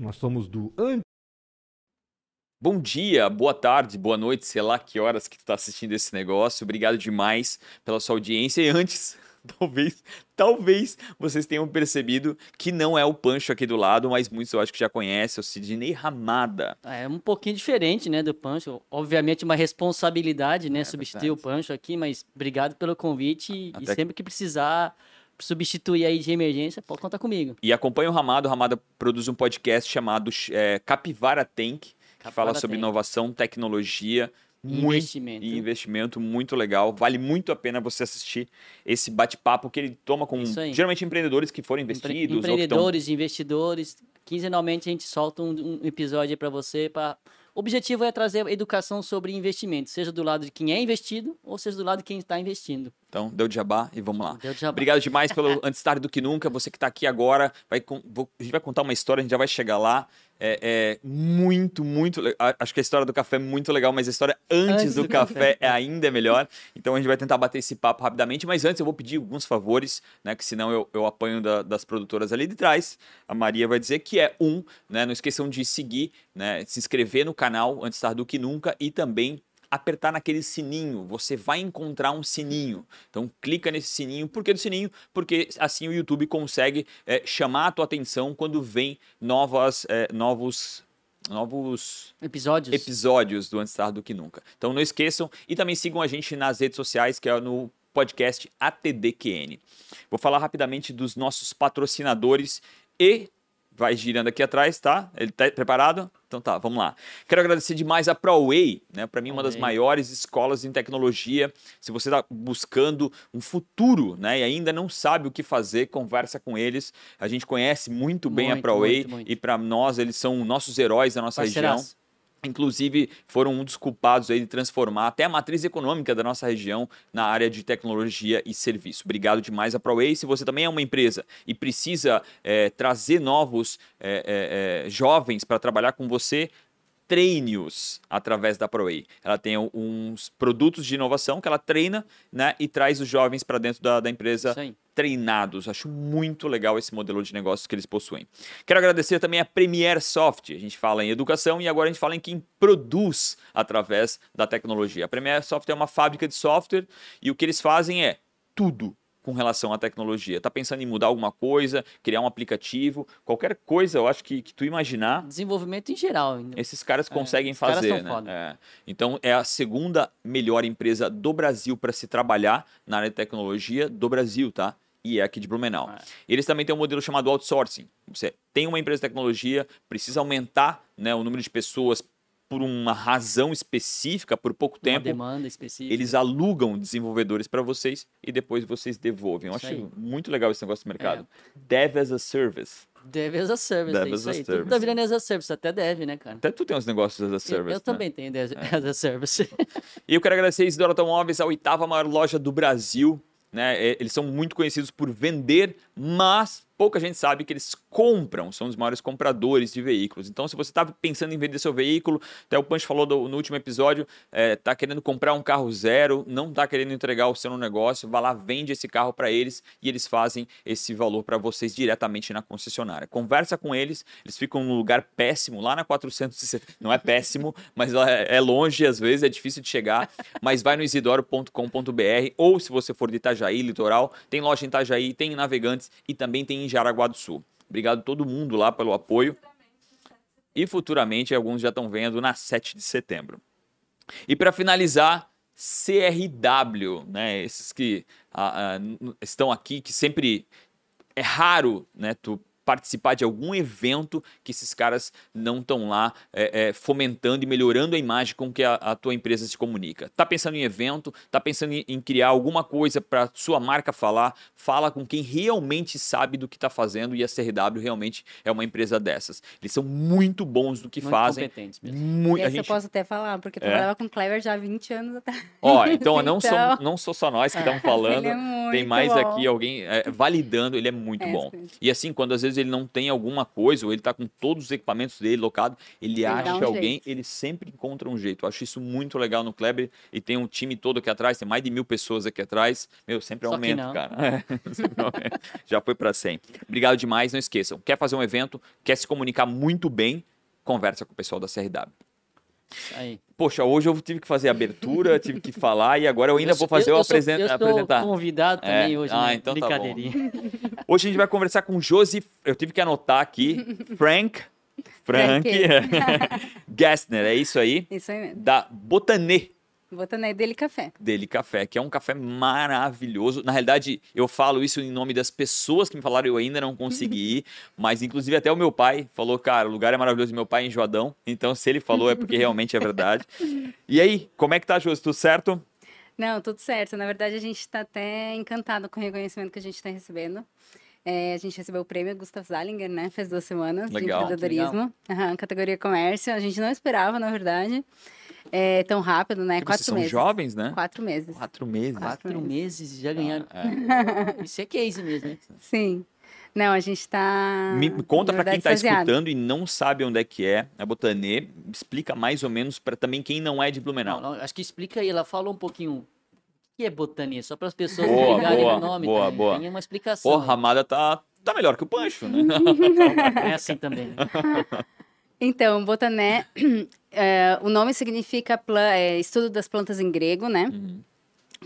Nós somos do Bom dia, boa tarde, boa noite, sei lá que horas que tu tá assistindo esse negócio. Obrigado demais pela sua audiência. E antes, talvez, talvez vocês tenham percebido que não é o Pancho aqui do lado, mas muitos eu acho que já conhecem, é o Sidney Ramada. É um pouquinho diferente, né, do Pancho. Obviamente uma responsabilidade, né, É substituir o verdade. Pancho aqui, mas obrigado pelo convite e Até que- sempre que precisar substituir aí de emergência, pode contar comigo. E acompanha o Ramada. O Ramada produz um podcast chamado é, Capivara Tank, que fala Capivara sobre Tank. inovação, tecnologia. Muito- investimento. E investimento muito legal. Vale muito a pena você assistir esse bate-papo que ele toma com geralmente empreendedores que foram Empre- investidos estão empreendedores, investidores. Quinzenalmente a gente solta um, um episódio aí para você. Pra... O objetivo é trazer educação sobre investimento, seja do lado de quem é investido ou seja do lado de quem está investindo. Então, deu de jabá e vamos lá. Deu de jabá. Obrigado demais pelo Antes Tarde do Que Nunca. Você que está aqui agora, vai, a gente vai contar uma história, a gente já vai chegar lá. É, é muito, muito. Acho que a história do café é muito legal, mas a história antes, Antes do, do café é ainda melhor. Então a gente vai tentar bater esse papo rapidamente, mas antes eu vou pedir alguns favores, né? Que senão eu, eu apanho da- das produtoras ali de trás. A Maria vai dizer que é um, né? Não esqueçam de seguir, né? Se inscrever no canal Antes Tarde do Que Nunca e também apertar naquele sininho, você vai encontrar um sininho. Então clica nesse sininho. Por que do sininho? Porque assim o YouTube consegue é, chamar a tua atenção quando vem novas, é, novos, novos Episódios. episódios do Antes Tarde do Que Nunca. Então não esqueçam e também sigam a gente nas redes sociais, que é no podcast ATDQN. Vou falar rapidamente dos nossos patrocinadores e vai girando aqui atrás, tá? Ele tá preparado? Então tá, vamos lá. Quero agradecer demais a ProWay, né? Para mim uma das ProWay. maiores escolas em tecnologia. Se você está buscando um futuro, né, e ainda não sabe o que fazer, conversa com eles. A gente conhece muito bem a Muito, ProWay muito, muito. e para nós eles são nossos heróis da nossa região. Inclusive, foram um dos culpados aí de transformar até a matriz econômica da nossa região na área de tecnologia e serviço. Obrigado demais a ProWay. Se você também é uma empresa e precisa eh, trazer novos eh, eh, jovens para trabalhar com você, treine-os através da ProWay. Ela tem uns produtos de inovação que ela treina né, e traz os jovens para dentro da, da empresa aí. Treinados. Acho muito legal esse modelo de negócios que eles possuem. Quero agradecer também a Premier Soft. A gente fala em educação e agora a gente fala em quem produz através da tecnologia. A Premier Soft é uma fábrica de software e o que eles fazem é tudo com relação à tecnologia. Tá pensando em mudar alguma coisa, criar um aplicativo, qualquer coisa, eu acho que, que tu imaginar, Desenvolvimento em geral. esses caras conseguem os caras fazer, são né? É. Então é a segunda melhor empresa do Brasil para se trabalhar na área de tecnologia do Brasil, tá? E é aqui de Blumenau. É. Eles também têm um modelo chamado outsourcing. Você tem uma empresa de tecnologia, precisa aumentar né, o número de pessoas por uma razão específica, por pouco Uma tempo. demanda específica. Eles alugam desenvolvedores para vocês e depois vocês devolvem. Eu Isso acho aí. muito legal esse negócio do mercado. Dev as a service. Dev as a service. Dev é as isso a aí. service. Tudo tá virando as a service. Até deve, né, cara? Até tu tem uns negócios as a Eu- service. eu né? também tenho dev as a service. E eu quero agradecer a Isidoro Automóveis, a oitava maior loja do Brasil. Né? É, Eles são muito conhecidos por vender, mas pouca gente sabe que eles compram, são os maiores compradores de veículos. Então, se você está pensando em vender seu veículo, até o Punch falou do- no último episódio, está querendo comprar um carro zero, não está querendo entregar o seu no negócio, vá lá, vende esse carro para eles e eles fazem esse valor para vocês diretamente na concessionária. Conversa com eles, eles ficam num lugar péssimo, lá na 470. Não é péssimo, mas é é longe, às vezes é difícil de chegar, mas vai no isidoro.com.br ou se você for de Itajaí, litoral, tem loja em Itajaí, tem em Navegantes e também tem em Jaraguá do Sul. Obrigado a todo mundo lá pelo apoio. E futuramente alguns já estão vendo na 7 de setembro. E para finalizar, CRW, né? Esses que estão aqui, que sempre é raro, né? Tu participar de algum evento que esses caras não estão lá é, é, fomentando e melhorando a imagem com que a, a tua empresa se comunica. Tá pensando em evento, tá pensando em, em criar alguma coisa para sua marca falar, fala com quem realmente sabe do que está fazendo e a CRW realmente é uma empresa dessas. Eles são muito bons do que Muito fazem. competentes mesmo. Muito, a Esse eu gente posso até falar, porque eu É? trabalhava com o Clever já há 20 anos atrás. Ó, então, não, sou, Então- não sou só nós que estamos falando. Ele é muito Tem mais bom. aqui alguém é, validando, ele é muito É, bom. E assim, quando às vezes ele não tem alguma coisa, ou ele tá com todos os equipamentos dele locado, ele dá acha um alguém, jeito. ele sempre encontra um jeito. Eu acho isso muito legal no Kleber e tem um time todo aqui atrás, tem mais de mil pessoas aqui atrás. Meu, sempre Só aumenta, cara. É, sempre aumenta. Já foi para 100. Obrigado demais, não esqueçam. Quer fazer um evento, quer se comunicar muito bem, conversa com o pessoal da CRW. Aí. Poxa, hoje eu tive que fazer a abertura, tive que falar e agora eu ainda Eu vou fazer eu, o eu sou- apresen- eu sou apresentar. convidado É? também hoje, Ah, né? então tá. Brincadeirinha. Hoje a gente vai conversar com Josi, eu tive que anotar aqui, Frank, Frank Gessner, é isso aí, Isso aí mesmo. da Botanê Botanei dele café. dele café, que é um café maravilhoso. Na realidade, eu falo isso em nome das pessoas que me falaram, eu ainda não consegui ir, mas inclusive até o meu pai falou, cara, o lugar é maravilhoso, meu pai é enjoadão, então se ele falou é porque realmente é verdade. E aí, como é que tá, Josi, tudo certo? Não, tudo certo. Na verdade, a gente está até encantado com o reconhecimento que a gente está recebendo. É, a gente recebeu o prêmio Gustav Zalinger, né? Faz duas semanas Legal. de empreendedorismo. Aham, categoria comércio. A gente não esperava, na verdade. É, tão rápido, né? Porque Quatro vocês são meses. jovens, né? Quatro meses. Quatro meses. Quatro meses já ganharam. É. Isso é case mesmo, né? Sim. Não, a gente está. Me conta na pra quem tá extasiado. escutando e não sabe onde é que é a Botanê, explica mais ou menos para também quem não é de Blumenau. Não, não, acho que explica aí, ela fala um pouquinho. O que é botania? Só para as pessoas Boa, pegarem boa, o nome. boa, também. boa. Tem uma explicação. Porra, a Amada tá, tá melhor que o Pancho, né? É assim também. né? Então, botané, é, o nome significa é, estudo das plantas em grego, né? Uhum.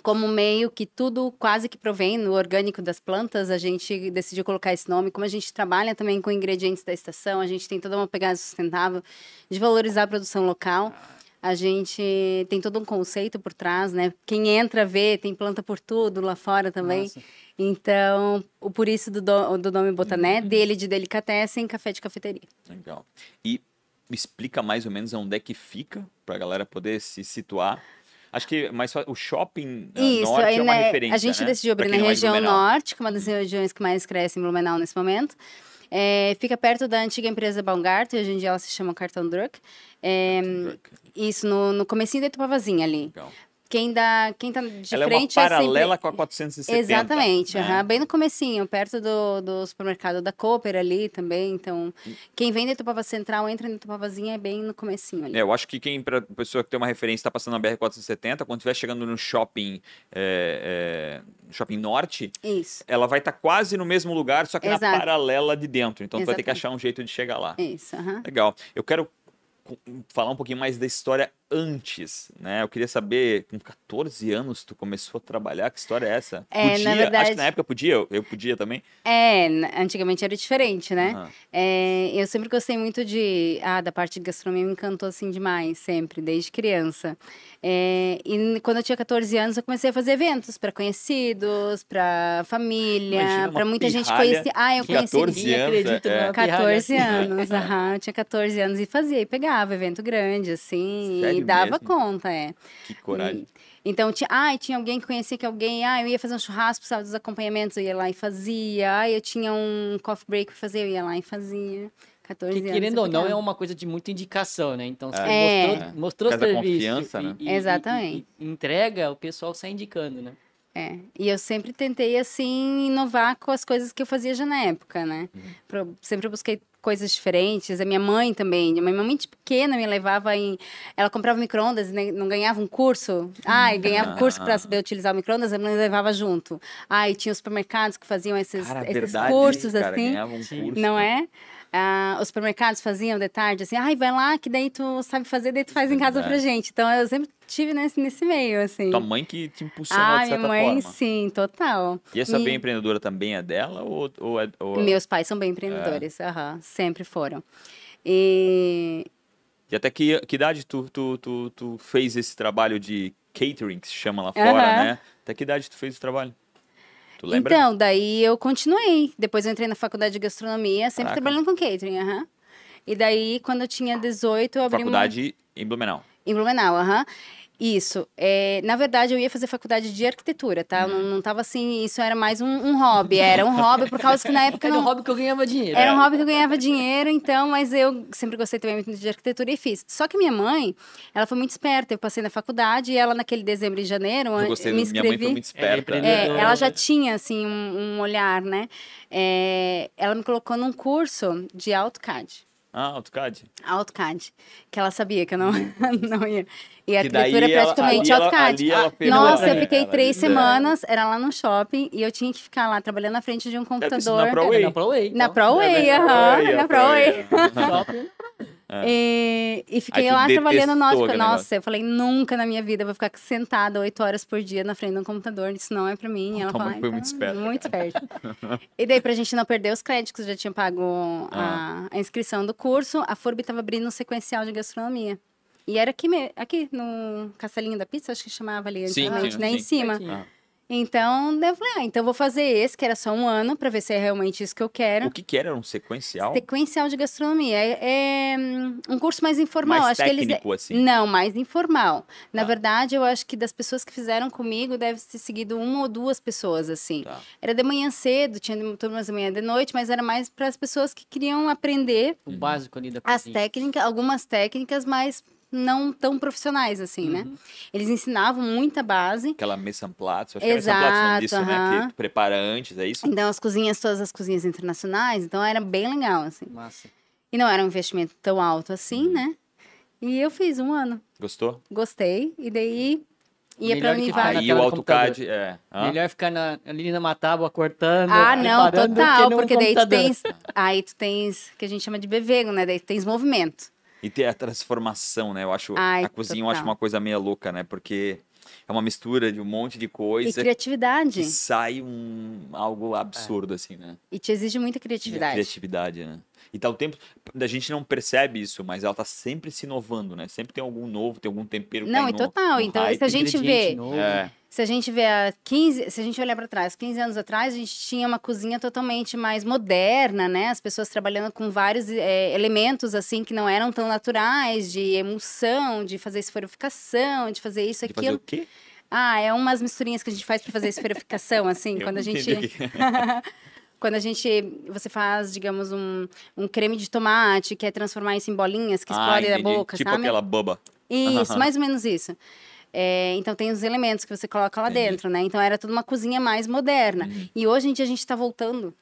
Como meio que tudo quase que provém no orgânico das plantas, a gente decidiu colocar esse nome. Como a gente trabalha também com ingredientes da estação, a gente tem toda uma pegada sustentável de valorizar a produção local. A gente tem todo um conceito por trás, né? Quem entra vê, tem planta por tudo lá fora também. Nossa. Então, o por isso do, do, do nome Botané, Uhum. dele de delicatessen, café de cafeteria. Legal. E me explica mais ou menos onde é que fica, pra galera poder se situar. Acho que mais fa- o shopping ah, Isso, norte aí, é uma né, referência, a gente né? decidiu abrir na é região Blumenau. norte, que é uma das regiões que mais cresce em Blumenau nesse momento. É, fica perto da antiga empresa Baumgart, hoje em dia ela se chama Cartão Druck. É, isso, no, no comecinho da Itupavazinha ali. Legal. Quem, dá, quem tá de Ela frente é uma é sempre- paralela com a 470. Exatamente, né? aham, bem no comecinho, perto do, do supermercado da Cooper ali também. Então, quem vem da Itupava Central entra na Itupavazinha é bem no comecinho ali. É, eu acho que quem, pra pessoa que tem uma referência, está passando na BR-470, quando estiver chegando no shopping, é, é, shopping norte, Isso, ela vai estar quase no mesmo lugar, só que na Exato. paralela de dentro. Então tu vai ter que achar um jeito de chegar lá. isso, aham. Legal. Eu quero falar um pouquinho mais da história antes, né? Eu queria saber, com 14 anos tu começou a trabalhar, que história é essa? É, na podia, acho verdade- que na época podia, eu, eu podia também. É, antigamente era diferente, né? Aham. É, eu sempre gostei muito de. Ah, da parte de gastronomia me encantou assim demais, sempre, desde criança. É, e quando eu tinha 14 anos, eu comecei a fazer eventos para conhecidos, para família, para muita gente conhecer. Ah, eu conheci. 14 Ninguém anos, acredita é. numa 14 pirralha. anos, aham. Eu tinha 14 anos e fazia, e pegava evento grande, assim, Sério dava mesmo? conta, é. Que coragem. Então, tinha, ah, tinha alguém que conhecia que alguém, ah, eu ia fazer um churrasco, precisava dos acompanhamentos, eu ia lá e fazia. Ah, eu tinha um coffee break pra fazer, eu ia lá e fazia. 14 Que, anos. querendo ou não, é uma coisa de muita indicação, né? Então, você É. mostrou, mostrou serviço confiança, e- né? e- e- Exatamente. e- e entrega, o pessoal sai indicando, né? É, e eu sempre tentei, assim, inovar com as coisas que eu fazia já na época, né? Uhum. Sempre busquei coisas diferentes. A minha mãe também. Minha mãe de pequena me levava em... Ela comprava micro-ondas e né, não ganhava um curso. Ah, e ganhava um curso para saber utilizar o micro-ondas, a mãe levava junto. Ah, e tinha os supermercados que faziam esses, Cara, esses verdade, cursos, cara, assim. ganhava um curso. Não é? Ah, os supermercados faziam de tarde assim, ai, vai lá que daí tu sabe fazer, daí tu faz em casa pra gente. Então eu sempre tive nesse, nesse meio, assim. Tua mãe que te impulsionou ah, de minha certa mãe, forma. sim, total. E essa E- bem empreendedora também é dela ou, ou é... Ou... Meus pais são bem empreendedores, aham, sempre foram. E E até que, que idade tu, tu, tu, tu fez esse trabalho de catering, que se chama lá fora, Aham. né? Até que idade tu fez o trabalho? Tu lembra? então, daí eu continuei. Depois eu entrei na faculdade de gastronomia, sempre Caraca. trabalhando com catering, aham. E daí, quando eu tinha 18, eu abri uma... Faculdade em Blumenau. Em Blumenau, aham. Isso. É, na verdade, eu ia fazer faculdade de arquitetura, tá? Uhum. Não, não tava assim, isso era mais um, um hobby. Era um hobby por causa que na época Era não. um hobby que eu ganhava dinheiro. Era um hobby que eu ganhava dinheiro, então, mas eu sempre gostei também muito de arquitetura e fiz. Só que minha mãe, ela foi muito esperta. Eu passei na faculdade e ela, naquele dezembro e janeiro, Eu gostei, me do- minha mãe foi inscrevi. muito esperta. empreendedora. É, ela já tinha, assim, um, um olhar, né? É, ela me colocou num curso de AutoCAD. Ah, AutoCAD. AutoCAD, que ela sabia que eu não, não ia. E a Que arquitetura é ela- praticamente ela- AutoCAD. ali ela ferrou, Nossa, eu fiquei Ela três é. semanas, era lá no shopping, e eu tinha que ficar lá trabalhando na frente de um computador. na ProWay. Na ProWay. Na então. ProWay, É, aham, na ProWay. Shopping. E, e fiquei lá trabalhando, nossa, negócio. eu falei, nunca na minha vida eu vou ficar sentada oito horas por dia na frente de um computador, isso não é pra mim. E ela falou, "Ah, muito então, esperta." Muito esperta. e daí, pra gente não perder os créditos, já tinha pago Ah. a, a inscrição do curso, a FURB tava abrindo um sequencial de gastronomia. E era aqui, me- aqui no Castelinho da Pizza, acho que chamava ali Sim, antigamente, sim, né? Em sim. cima. Pertinho. Então, eu falei, ah, então eu vou fazer esse, que era só um ano, pra ver se é realmente isso que eu quero. O que que era? Era um sequencial? Sequencial de gastronomia. É, é, hum, um curso mais informal. Mais acho que eles... técnico, assim. Não, mais informal. Na Tá. verdade, eu acho que das pessoas que fizeram comigo, deve ter seguido uma ou duas pessoas, assim. Tá. Era de manhã cedo, tinha turmas de manhã e de noite, mas era mais para as pessoas que queriam aprender O básico ali da as cozinha. técnicas, algumas técnicas, mas não tão profissionais, assim, né? Uhum. Eles ensinavam muita base. Aquela mesa platz, eu acho que era mesa platz, não Exato, disso, né? aham. Que prepara antes, é isso? Então, as cozinhas, todas as cozinhas internacionais, então era bem legal, assim. Massa. E não era um investimento tão alto assim, Uhum. né? E eu fiz um ano. Gostou? Gostei. E daí ia Melhor pra Univale. Aí o AutoCAD, é. Hã? Melhor ficar na, ali na tábua cortando. Ah, não, total, porque daí tu tens. Aí tu tens que a gente chama de bevego, né? Daí tu tens movimento. E ter a transformação, né? Eu acho, Ai, a cozinha eu acho uma coisa meio louca, né? Porque é uma mistura de um monte de E coisa criatividade. que sai um, algo absurdo, assim, né? E te exige muita E criatividade. criatividade, né? E tá o tempo. A gente não percebe isso, mas ela tá sempre se inovando, né? Sempre tem algum novo, tem algum tempero que Não, tá e total. no Então, hype. se a gente vê. novo. É, Se a gente vê há 15, se a gente olhar para trás, 15 anos atrás, a gente tinha uma cozinha totalmente mais moderna, né? As pessoas trabalhando com vários eh, elementos assim que não eram tão naturais, de emulsão, de fazer esferificação, de fazer isso, de fazer aquilo. o quê? Ah, é umas misturinhas que a gente faz para fazer esferificação, assim, Eu quando a gente quando a gente você faz, digamos, um, um creme de tomate, que é transformar isso em bolinhas que Ah, explodem da boca, Tipo sabe? aquela boba. Isso, mais ou menos isso. É, então tem os elementos que você coloca lá Entendi. dentro, né? Então era tudo uma cozinha mais moderna. Uhum. E hoje em dia a gente está voltando.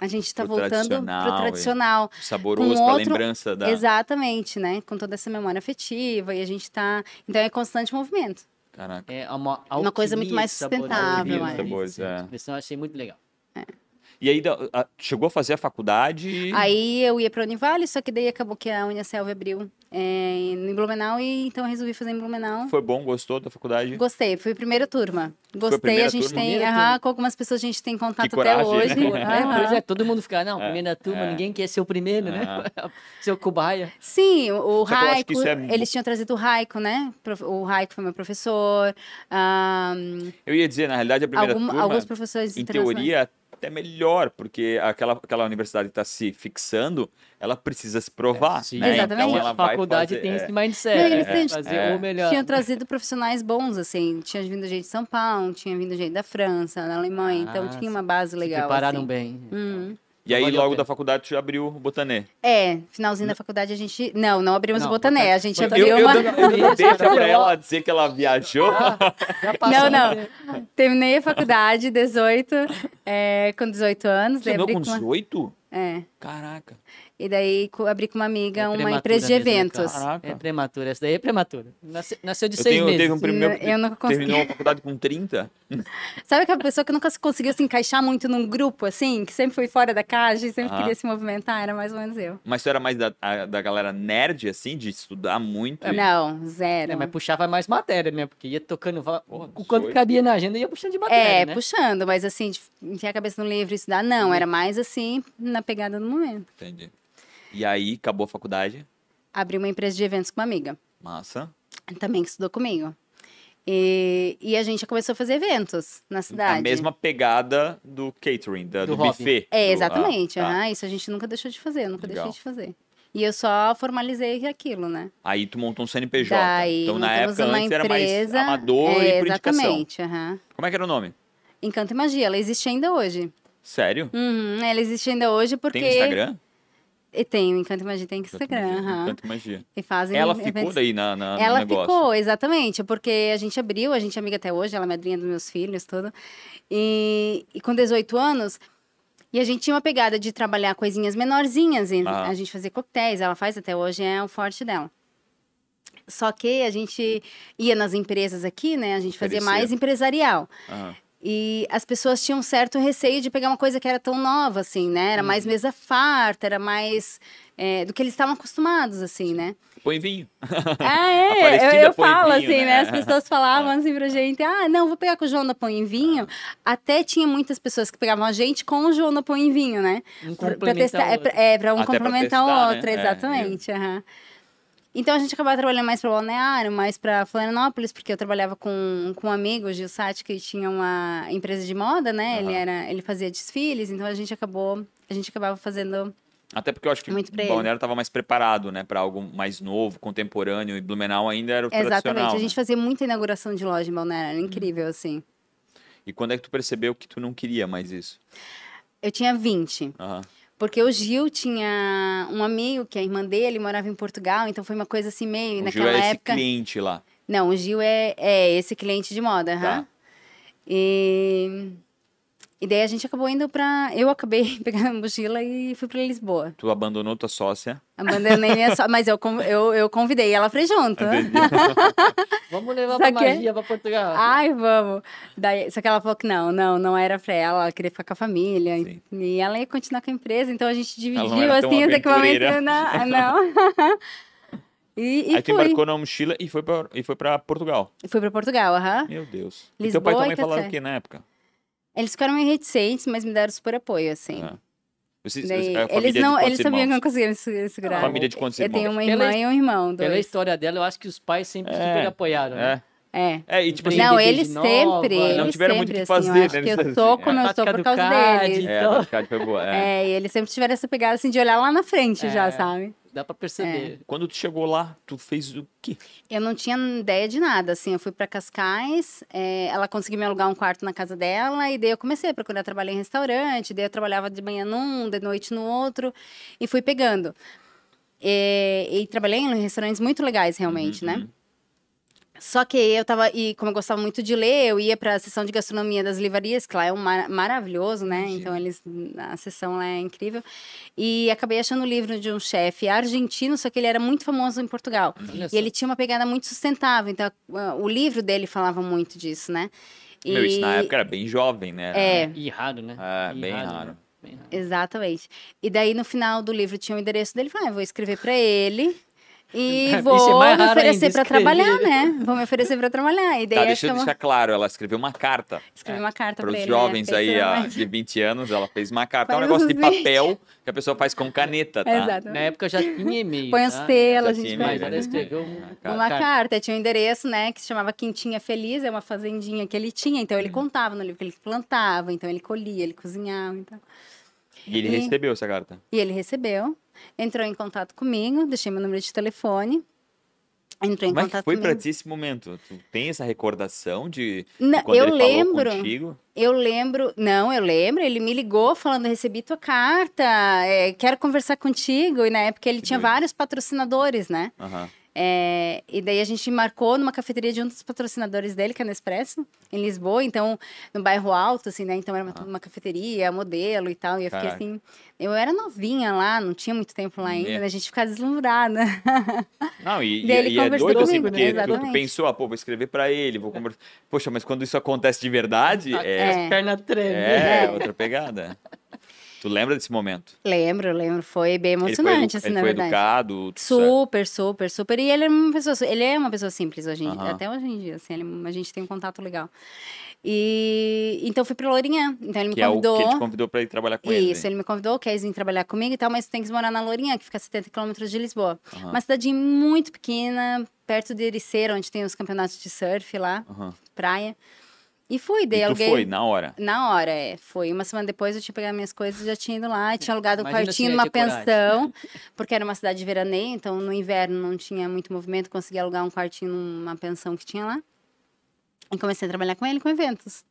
A gente está voltando tradicional, pro e- tradicional. Saboroso, Com pra outro- lembrança da. Exatamente, né? Com toda essa memória afetiva. E a gente tá. Então é constante movimento. Caraca. É uma, Uma coisa muito mais sustentável, de mais. sabores, É. expressão eu achei muito legal. E aí, a- chegou a fazer a faculdade. Aí eu ia para Univale, só que daí acabou que a Unicelv abriu é, em Blumenau. E então eu resolvi fazer em Blumenau. Foi bom, gostou da faculdade? Gostei, fui primeira turma. Gostei, primeira a gente turma? tem. Aham, com algumas pessoas a gente tem contato Que até coragem, hoje. né? É, é, todo mundo fica, não, É, primeira turma, é. ninguém quer ser o primeiro, né? ser o cobaia. Sim, o Só Raico, que isso é- eles tinham trazido o Raico, né? O Raico foi meu professor. ahn, Eu ia dizer, na realidade, a primeira algum- turma, alguns professores em teoria, até melhor, porque aquela, aquela universidade que está se fixando, ela precisa se provar. Sim. né? Exatamente. Então a ela vai faculdade fazer, tem é, esse mindset. Não, eles têm- fazer é. o melhor. Tinham trazido profissionais bons, assim. Tinha vindo gente de São Paulo, tinha vindo gente da França, da Alemanha. então Ah, tinha uma base Se legal. prepararam assim. bem. Hum. E aí, logo da faculdade, tu abriu o Botanê. É, finalzinho da faculdade a gente. Não, não abrimos Não, o Botané. Botané- A gente Botané- abriu Eu, eu, uma. eu deixa pra ela dizer que ela viajou. Já passou Não, não. Terminei a faculdade, 18, é, com 18 anos. Você com com uma- 18? É. Caraca. E daí co- abri com uma amiga É uma prematura empresa de mesmo, né, eventos. cara? Caraca. É prematura, essa daí é prematura. Nasceu, nasceu de Eu seis tenho, meses. teve um primo meu Não, que eu não consegui. terminou a faculdade com 30. Sabe aquela pessoa que nunca se conseguiu se encaixar muito num grupo, assim? Que sempre foi fora da caixa e sempre Aham. queria se movimentar? Era mais ou menos eu. Mas tu era mais da, a- da galera nerd, assim, de estudar muito? e- Não, zero. É, mas puxava mais matéria, né? Porque ia tocando. va- Porra, o quanto 18. cabia na agenda ia puxando de matéria. É, né? puxando, mas assim, de enfiar a cabeça no livro e estudar, não. Era mais assim, na pegada do momento. Entendi. E aí, acabou a faculdade. Abri uma empresa de eventos com uma amiga, Massa. também que estudou comigo. E, e a gente começou a fazer eventos na cidade. A mesma pegada do catering, da- do, Do buffet. É, do- exatamente. ah, tá. isso a gente nunca deixou de fazer, nunca Legal. deixei de fazer. E eu só formalizei aquilo, né? Aí tu montou um CNPJ. Daí então, na época, uma antes era empresa. mais amador é, e por indicação. Exatamente, aham. Como é que era o nome? Encanto e Magia, ela existe ainda hoje. Sério? Uhum, ela existe ainda hoje porque... Tem Instagram? E tem, o Encanto e Magia tem Instagram, Magia, aham. Encanto e Magia. E fazem Ela ficou eventos. daí na, na, Ela no negócio. ficou, exatamente, porque a gente abriu, a gente é amiga até hoje, ela é madrinha dos meus filhos, tudo. E, e com 18 anos, e a gente tinha uma pegada de trabalhar coisinhas menorzinhas, Ah. a gente fazia coquetéis, ela faz até hoje, é o forte dela. Só que a gente ia nas empresas aqui, né? A gente fazia Oferecer. mais empresarial. Aham. E as pessoas tinham um certo receio de pegar uma coisa que era tão nova, assim, né? Era Uhum. mais mesa farta, era mais é, do que eles estavam acostumados, assim, né? Põe vinho. Ah, é, eu, eu põe falo vinho, assim, né? né? As pessoas falavam assim pra gente, ah, não, vou pegar com o João da em Vinho. Até tinha muitas pessoas que pegavam a gente com o João da em Vinho, né? Um Pra- pra testar, é, é, pra um Até complementar o né? outro, É, exatamente. Então a gente acabava trabalhando mais para Balneário, mais para Florianópolis, porque eu trabalhava com, com um amigo, o Gil Sati, que tinha uma empresa de moda, né? Ele, Aham. era, ele fazia desfiles, então a gente acabou, a gente acabava fazendo Até porque eu acho que o ele. Balneário estava mais preparado, né? Pra algo mais novo, contemporâneo. E Blumenau ainda era o tradicional. Exatamente. A gente né? fazia muita inauguração de loja em Balneário, era incrível, assim. E quando é que tu percebeu que tu não queria mais isso? Eu tinha 20. Aham. Porque o Gil tinha um amigo, que a irmã dele morava em Portugal, então foi uma coisa assim meio O Gil naquela é esse época. cliente lá. Não, o Gil é, é esse cliente de moda. Tá. E... e daí a gente acabou indo pra. Eu acabei pegando a mochila e fui pra Lisboa. Tu abandonou tua sócia. Abandonei minha só. Mas eu, eu, eu convidei ela pra ir junto. Vamos levar Só pra que- magia pra Portugal. Ai, vamos. Daí, só que ela falou que não, não, não era pra ela, ela queria ficar com a família. Sim. E ela ia continuar com a empresa, então a gente dividiu assim os equipamentos. Não. não. e e Aí tu fui. embarcou na mochila e foi pra, e foi pra Portugal. Fui pra Portugal, aham. Meu Deus. e teu Lisboa pai e e mãe falaram Café. o quê na época? Eles ficaram meio reticentes, mas me deram super apoio, assim. Ah. Vocês, Daí, a família eles não, eles sabiam que eu irmãos? não conseguia me se- segurar. Família de quantos Eu tenho irmãos? uma Pela irmã e um irmão, Pela dois. história dela, eu acho que os pais sempre É, super apoiaram. né? É. É. É, e tipo assim, Não, eles de nova, sempre, não eles tiveram sempre, muito o que assim, fazer, eu né? acho que Eles eu assim, sou é. como eu sou por causa deles. é, Então- a Tati foi boa. É. É, e eles sempre tiveram essa pegada assim de olhar lá na frente já, É. sabe? Dá pra perceber. Quando tu chegou lá, tu fez o quê? Eu não tinha ideia de nada, assim, eu fui pra Cascais, é, ela conseguiu me alugar um quarto na casa dela, e daí eu comecei a procurar trabalhar em restaurante, daí eu trabalhava de manhã num, de noite no outro, e fui pegando. E, e trabalhei em restaurantes muito legais, realmente, né? Só que eu tava, e como eu gostava muito de ler, eu ia pra sessão de gastronomia das livrarias, que lá é um mar- maravilhoso, né? Então eles, a sessão lá é incrível. E acabei achando o livro de um chefe argentino, só que ele era muito famoso em Portugal. E ele tinha uma pegada muito sustentável, então ah, o livro dele falava muito disso, né? E... Meu, isso na época era bem jovem, né? É. E raro, né? É, E bem né? raro. Bem raro. Exatamente. E daí no final do livro tinha o endereço dele, falei, ah, vou escrever pra ele e é vou mais me oferecer escrever. trabalhar, né? Vou me oferecer pra trabalhar. E daí Tá, acho deixa eu deixar claro, ela escreveu uma carta escrevi uma carta para os ele. jovens né? aí a, de 20 anos, ela fez uma carta. É um negócio de papel que a pessoa faz com caneta, tá? Exato. Na época já tinha e-mail. Põe os tá? telas, a gente tinha vai. E-mail, ela né? escreveu um- Uma carta. carta, tinha um endereço, né, que se chamava Quintinha Feliz, é uma fazendinha que ele tinha, então ele contava no livro que ele plantava, então ele colhia, ele cozinhava, então. E ele E- recebeu essa carta. E ele recebeu, entrou em contato comigo, deixei meu número de telefone, entrou em Como é que contato foi pra ti esse momento? Tu tem essa recordação de, de Não, quando eu ele lembro. falou contigo? Eu lembro, não, eu lembro, ele me ligou falando, recebi tua carta, é, quero conversar contigo, e na época ele Que tinha doido. vários patrocinadores, né? Aham. É, e daí a gente marcou numa cafeteria de um dos patrocinadores dele, que é a Nespresso, em Lisboa, então, no bairro alto, assim, né? Então era uma, uma cafeteria, modelo e tal. E eu fiquei Caraca. assim. Eu era novinha lá, não tinha muito tempo lá ainda, É. né? A gente ficava deslumbrada. Não, e, e- ele e é conversou doido assim, comigo, né? porque tu- pensou, ah, pô, vou escrever pra ele, vou conversar. Poxa, mas quando isso acontece de verdade, A- é, As pernas tremem. é, É. outra pegada. Tu lembra desse momento? lembro, lembro. Foi bem Ele foi, emocionante, assim, ele na foi verdade. educado. Super, super, super. E ele é uma pessoa, ele é uma pessoa simples hoje em dia, até hoje em dia, assim, ele- a gente tem um contato legal. E então fui para Lourinhã. Então ele me que é o convidou. que ele te convidou pra ir trabalhar com ele. Isso, ele me convidou, quer vir trabalhar comigo e tal, mas tu tem que morar na Lourinhã, que fica a 70 quilômetros de Lisboa. Uma cidade muito pequena, perto de Ericeira, onde tem os campeonatos de surf lá, praia. E fui, daí e aluguei. foi, na hora. Na hora, é. Foi. Uma semana depois eu tinha pegado minhas coisas, já tinha ido lá, e tinha alugado um quartinho numa coragem. pensão, porque era uma cidade de veraneio, então no inverno não tinha muito movimento, consegui alugar um quartinho numa pensão que tinha lá. E comecei a trabalhar com ele com eventos.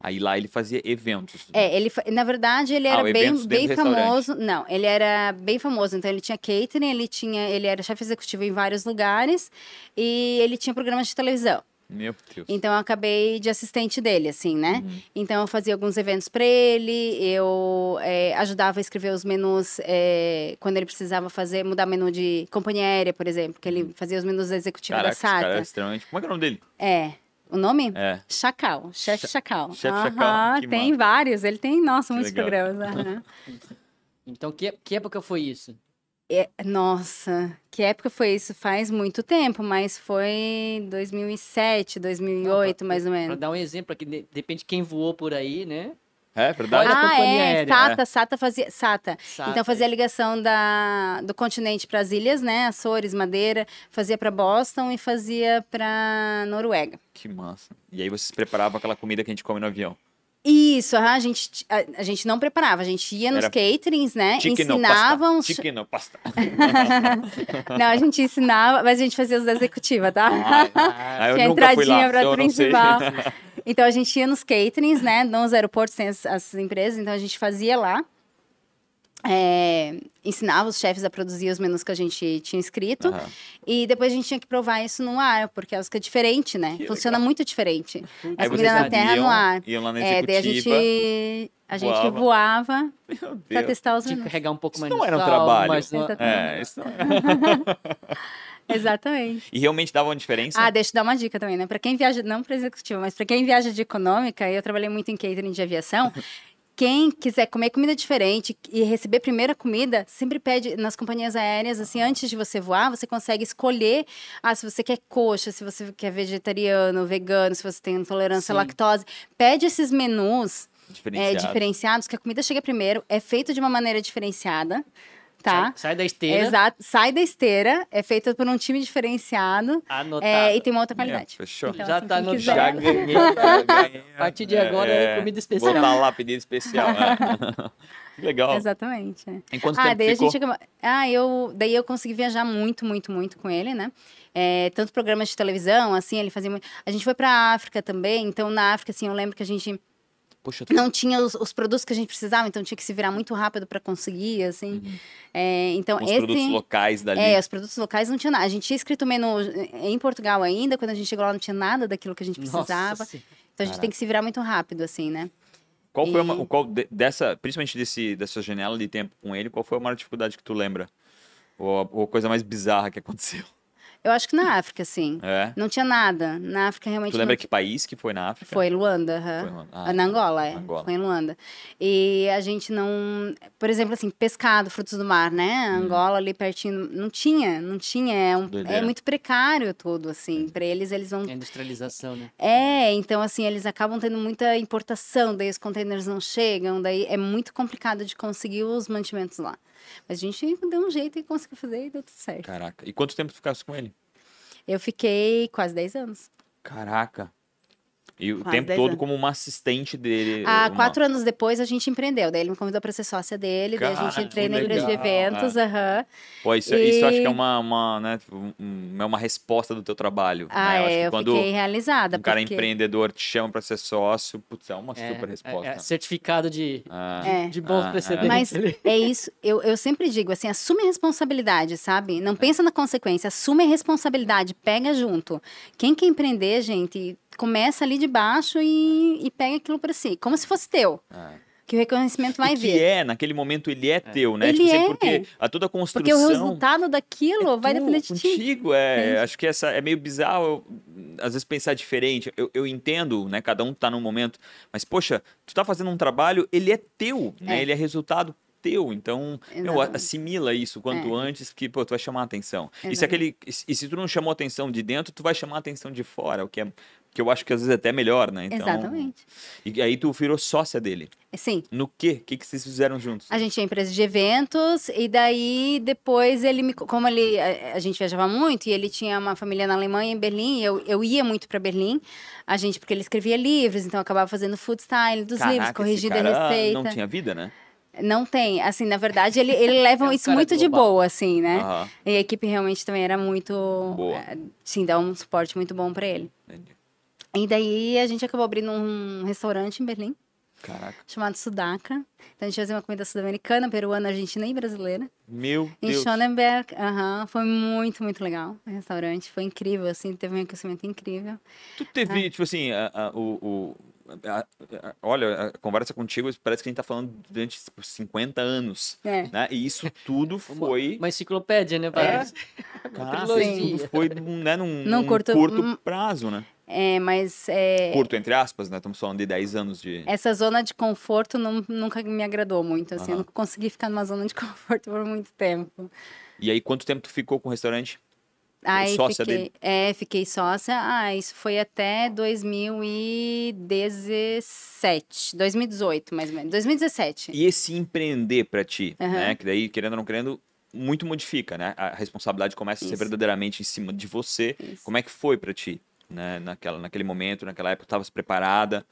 Aí lá ele fazia eventos. É, ele, na verdade, ele Ah, era o bem, bem famoso. Não, ele era bem famoso. Então, ele tinha catering, ele tinha, ele era chefe executivo em vários lugares e ele tinha programas de televisão. Meu Deus. Então, eu acabei de assistente dele, assim, né? Uhum. Então, eu fazia alguns eventos para ele, eu é, ajudava a escrever os menus é, quando ele precisava fazer, mudar menu de companhia aérea, por exemplo, que ele fazia os menus executivos Caraca, da esse cara SATA. é extremamente. Como é que é o nome dele? É. O nome? É. Chacal, chefe Chacal. Chefe Chacal, que Tem vários, ele tem, nossa, Que muitos legal. programas. aham. Então, que, que época foi isso? É, nossa, que época foi isso? Faz muito tempo, mas foi 2007, 2008, mais ou Para menos. dar um exemplo aqui, de, depende de quem voou por aí, né? É verdade? Olha a ah, companhia é, aérea, SATA, SATA fazia, SATA. Sata. Então fazia a ligação da, do continente para as ilhas, né? Açores, Madeira, fazia para Boston e fazia para Noruega. Que massa. E aí vocês preparavam aquela comida que a gente come no avião. Isso, a gente, a, a gente não preparava, a gente ia nos Era caterings, né? Ensinavam pasta. no pasta. Não, a gente ensinava, mas a gente fazia os da executiva, tá? Ah, Ah, eu Tinha nunca fui lá, entradinha então não sei. principal. Então a gente ia nos caterings, né? Nos aeroportos tem as, as empresas, então a gente fazia lá. É, ensinava os chefes a produzir os menus que a gente tinha escrito. Aham. E depois a gente tinha que provar isso no ar, porque é que é diferente, né? Que Funciona muito diferente. A comida na terra iam, no ar. Iam lá na É, daí a gente, executiva. a gente voava. voava pra testar os tinha que menus. carregar um pouco Isso mais não de era um sal, trabalho. mas não- Exatamente. É, isso não é. Exatamente. E realmente dava uma diferença? Ah, deixa eu dar uma dica também, né? Pra quem viaja, não para executivo, mas pra quem viaja de econômica, eu trabalhei muito em catering de aviação. Quem quiser comer comida diferente e receber primeira comida, sempre pede nas companhias aéreas, assim, antes de você voar, você consegue escolher ah, se você quer coxa, se você quer vegetariano, vegano, se você tem intolerância à Sim. lactose. Pede esses menus é, Diferenciado. diferenciados, que a comida chega primeiro, é feito de uma maneira diferenciada, tá? Sai, sai da esteira, Exato. Sai da esteira, é feito por um time diferenciado anotado. é, e tem uma outra É, qualidade. fechou. Então, Já assim, tá no- Já ganhei. já ganhei. A partir de agora é comida especial. Botar lá, pedido especial. é. Que Legal. Exatamente. é. Em quanto Ah, tempo daí ficou? a gente Ah, eu. Daí eu consegui viajar muito, muito, muito com ele, né? É, tanto programas de televisão, assim, ele fazia muito. A gente foi pra África também, então na África, assim, eu lembro que a gente Poxa, tu... não tinha os, os produtos que a gente precisava, então tinha que se virar muito rápido para conseguir, assim. É, então, Uhum. os esse. produtos locais dali. É, os produtos locais não tinha nada. A gente tinha escrito o menu em Portugal ainda, quando a gente chegou lá não tinha nada daquilo que a gente Nossa precisava. Senhora. Então a gente tem que se virar muito rápido, assim, né? Qual foi a, ma- E- qual de- dessa, principalmente desse, dessa janela de tempo com ele, qual foi a maior dificuldade que tu lembra? Ou a, ou a coisa mais bizarra que aconteceu? Eu acho que na África, sim. É? Não tinha nada. Na África realmente Tu lembra não que país que foi na África? Foi Luanda. Foi Luanda. Ah, na Angola, é. Angola. Foi em Luanda. E a gente não. Por exemplo, assim, pescado, frutos do mar, né? Angola ali pertinho. Não tinha, não tinha. É, um- é muito precário tudo, assim. Pra eles, eles não. É industrialização, né? É, então, assim, eles acabam tendo muita importação, daí os containers não chegam, daí é muito complicado de conseguir os mantimentos lá. Mas a gente deu um jeito e conseguiu fazer e deu tudo certo. Caraca. E quanto tempo tu ficasse com ele? Eu fiquei quase 10 anos. Caraca. E o Quase tempo 10 todo anos. como uma assistente dele. Ah, uma- quatro anos depois a gente empreendeu. Daí ele me convidou para ser sócia dele. daí a Cara, gente entrei que na igreja de eventos. aham. Pô, isso, isso eu acho que é E- uma, uma, né, um- um- é uma resposta do teu trabalho. Ah, né? Eu acho é, que eu quando fiquei realizada. um cara porque... empreendedor te chama pra ser sócio, putz, é uma É, super resposta. é- é certificado de, Ah, É. de bons Ah, precedentes. Mas é isso, eu, eu sempre digo assim, assume a responsabilidade, sabe? Não pensa na consequência, assume a responsabilidade, pega junto. Quem quer empreender, gente, começa ali de baixo e, e pega aquilo para si, como se fosse teu, ah. que o reconhecimento vai e que vir. é, naquele momento ele é teu, né? Ele tipo assim, é. porque a toda a construção... Porque o resultado daquilo é vai tu, depender de ti. contigo, é, Entende? acho que essa é meio bizarro, eu, às vezes pensar diferente. Eu, eu entendo, né? Cada um tá num momento, mas poxa, tu tá fazendo um trabalho, ele é teu, né? É. Ele é resultado teu. Então, meu, assimila isso quanto É. antes que pô, tu vai chamar a atenção. E se, aquele, e se tu não chamou a atenção de dentro, tu vai chamar a atenção de fora, o que é que eu acho que às vezes é até melhor, né? Então, Exatamente. E aí tu virou sócia dele. Sim. No quê? O que, que vocês fizeram juntos? A gente tinha empresa de eventos, e daí depois ele me. Como ele, a, a gente viajava muito, e ele tinha uma família na Alemanha, em Berlim, eu, eu ia muito para Berlim, a gente, porque ele escrevia livros, então eu acabava fazendo food style dos livros, Caraca, esse corrigindo a cara receita. Não tinha vida, né? Não tem, assim, na verdade, ele, ele leva É um isso muito de global. boa, assim, né? Aham, E a equipe realmente também era muito. Boa. eh, Sim, dá um suporte muito bom para ele. entendi. E daí a gente acabou abrindo um restaurante em Berlim, Caraca. chamado Sudaca. Então a gente fazia uma comida sul-americana, peruana, argentina e brasileira. Meu Em Deus. Schonenberg, aham, foi muito, muito legal o restaurante. Foi incrível, assim, teve um aquecimento incrível. Tu teve, tipo assim, a- a- o, o- olha, a conversa contigo parece que a gente tá falando durante tipo, 50 anos, É. né? E isso tudo foi... Uma enciclopédia, né? Parece. Trilogia. isso tudo foi né, num, Num curto- prazo, né? É, mas é, Curto, entre aspas, né? Estamos falando de 10 anos de... essa zona de conforto não- nunca me agradou muito, assim. Eu Aham. não consegui ficar numa zona de conforto por muito tempo. E aí, quanto tempo tu ficou com o restaurante? Aí sócia fiquei, dele? É, fiquei sócia. Ah, isso foi até 2017. 2018, mais ou menos. 2017. E esse empreender pra ti, Aham. né? Que daí, querendo ou não querendo, muito modifica, né? A responsabilidade começa a ser Isso. verdadeiramente em cima de você. Isso. Como é que foi pra ti, né? Naquela, naquele momento, naquela época, estavas preparada?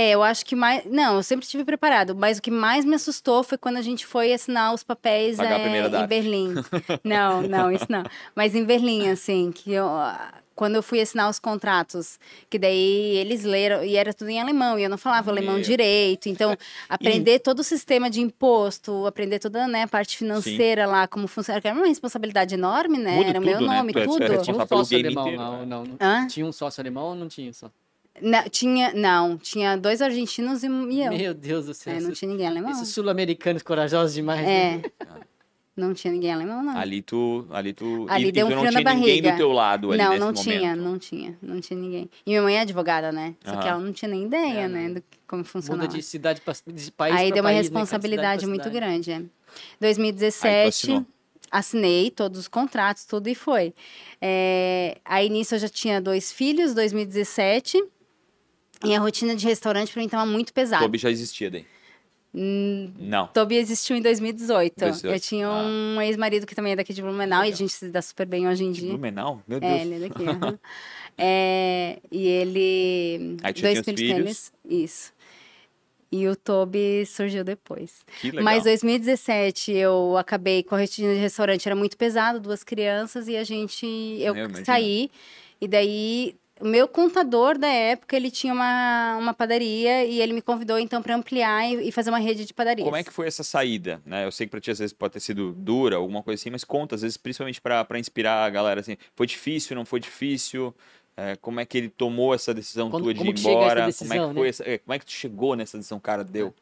É, eu acho que mais. Não, eu sempre estive preparado, mas o que mais me assustou foi quando a gente foi assinar os papéis é, em. Berlim. não, não, isso não. Mas em Berlim, assim, que eu. Quando eu fui assinar os contratos, que daí eles leram, e era tudo em alemão, e eu não falava alemão Meu. direito. Então, aprender todo o sistema de imposto, aprender toda né, a parte financeira lá, como funciona, que era uma responsabilidade enorme, né? Muda era o meu né? nome, Tu é- tu é tudo. Tinha um sócio alemão, inteiro, não, né? não, não. Hã? Tinha um sócio alemão ou não tinha só? Não, tinha, não, tinha dois argentinos e, e eu. Meu Deus do céu. É, não tinha ninguém alemão. Esses sul-americanos corajosos demais. né? É. Não tinha ninguém alemão, não. Ali tu. Ali tu. Ali e, deu um frio na tinha ninguém barriga. do teu lado ali não, nesse não momento. tinha, não tinha, não tinha ninguém. E minha mãe é advogada, né? Só que Aham. ela não tinha nem ideia, É, né, não. do que, como funcionava. Muda de cidade pra, de país Aí pra deu uma país, né? Responsabilidade pra muito grande. É. Aí tu 2017, assinou. assinei todos os contratos, tudo e foi. É, aí nisso eu já tinha dois filhos, 2017. E a rotina de restaurante pra mim tava muito pesada. Toby já existia daí. Hum, Não. Toby existiu em 2018. 2018. Eu tinha Ah. um ex-marido que também é daqui de Blumenau e a Legal. gente se dá super bem hoje em De dia. Blumenau? Meu Deus. É, ele é daqui. É, e ele. Aí dois tinha os filhos, filhos. Isso. E o Toby surgiu depois. Que legal. Mas 2017 eu acabei com a rotina de restaurante, era muito pesado, duas crianças, e a gente. Eu, Eu saí, e daí. O meu contador da época, ele tinha uma, uma padaria e ele me convidou então para ampliar e, e fazer uma rede de padarias. Como é que foi essa saída? Né? Eu sei que pra ti às vezes pode ter sido dura, alguma coisa assim, mas conta, às vezes, principalmente pra inspirar a galera assim. Foi difícil, não foi difícil? É, como é que ele tomou essa decisão Quando- tua de como ir embora? como é decisão, que foi né? essa, é, como é que tu chegou nessa decisão, cara? Deu.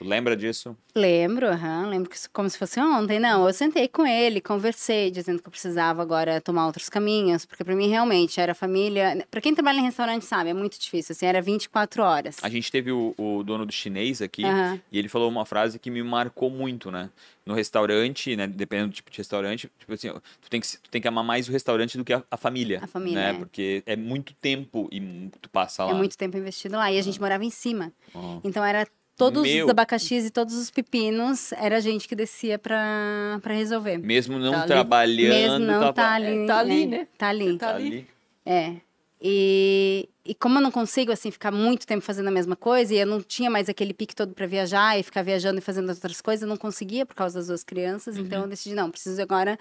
Tu lembra disso? Lembro, aham, lembro que como se fosse ontem. Não, eu sentei com ele, conversei, dizendo que eu precisava agora tomar outros caminhos, porque para mim realmente era família. Para quem trabalha em restaurante sabe, é muito difícil, assim, era 24 horas. A gente teve o, o dono do chinês aqui Aham. e ele falou uma frase que me marcou muito, né? No restaurante, né? Dependendo do tipo de restaurante, tipo assim, tu tem que, tu tem que amar mais o restaurante do que a, a família. A família, Né? é. Porque é muito tempo e tu passa lá. É muito tempo investido lá. E a gente morava em cima. Ó. Então era todos Meu. os abacaxis e todos os pepinos, era a gente que descia pra, pra resolver. Mesmo não Tá ali. trabalhando, Mesmo não tava tá ali. É, tá ali, né? Tá ali. Tá ali. É. E, e como eu não consigo, assim, ficar muito tempo fazendo a mesma coisa, e eu não tinha mais aquele pique todo para viajar e ficar viajando e fazendo outras coisas, eu não conseguia por causa das duas crianças. Uhum. Então eu decidi, não, preciso agora.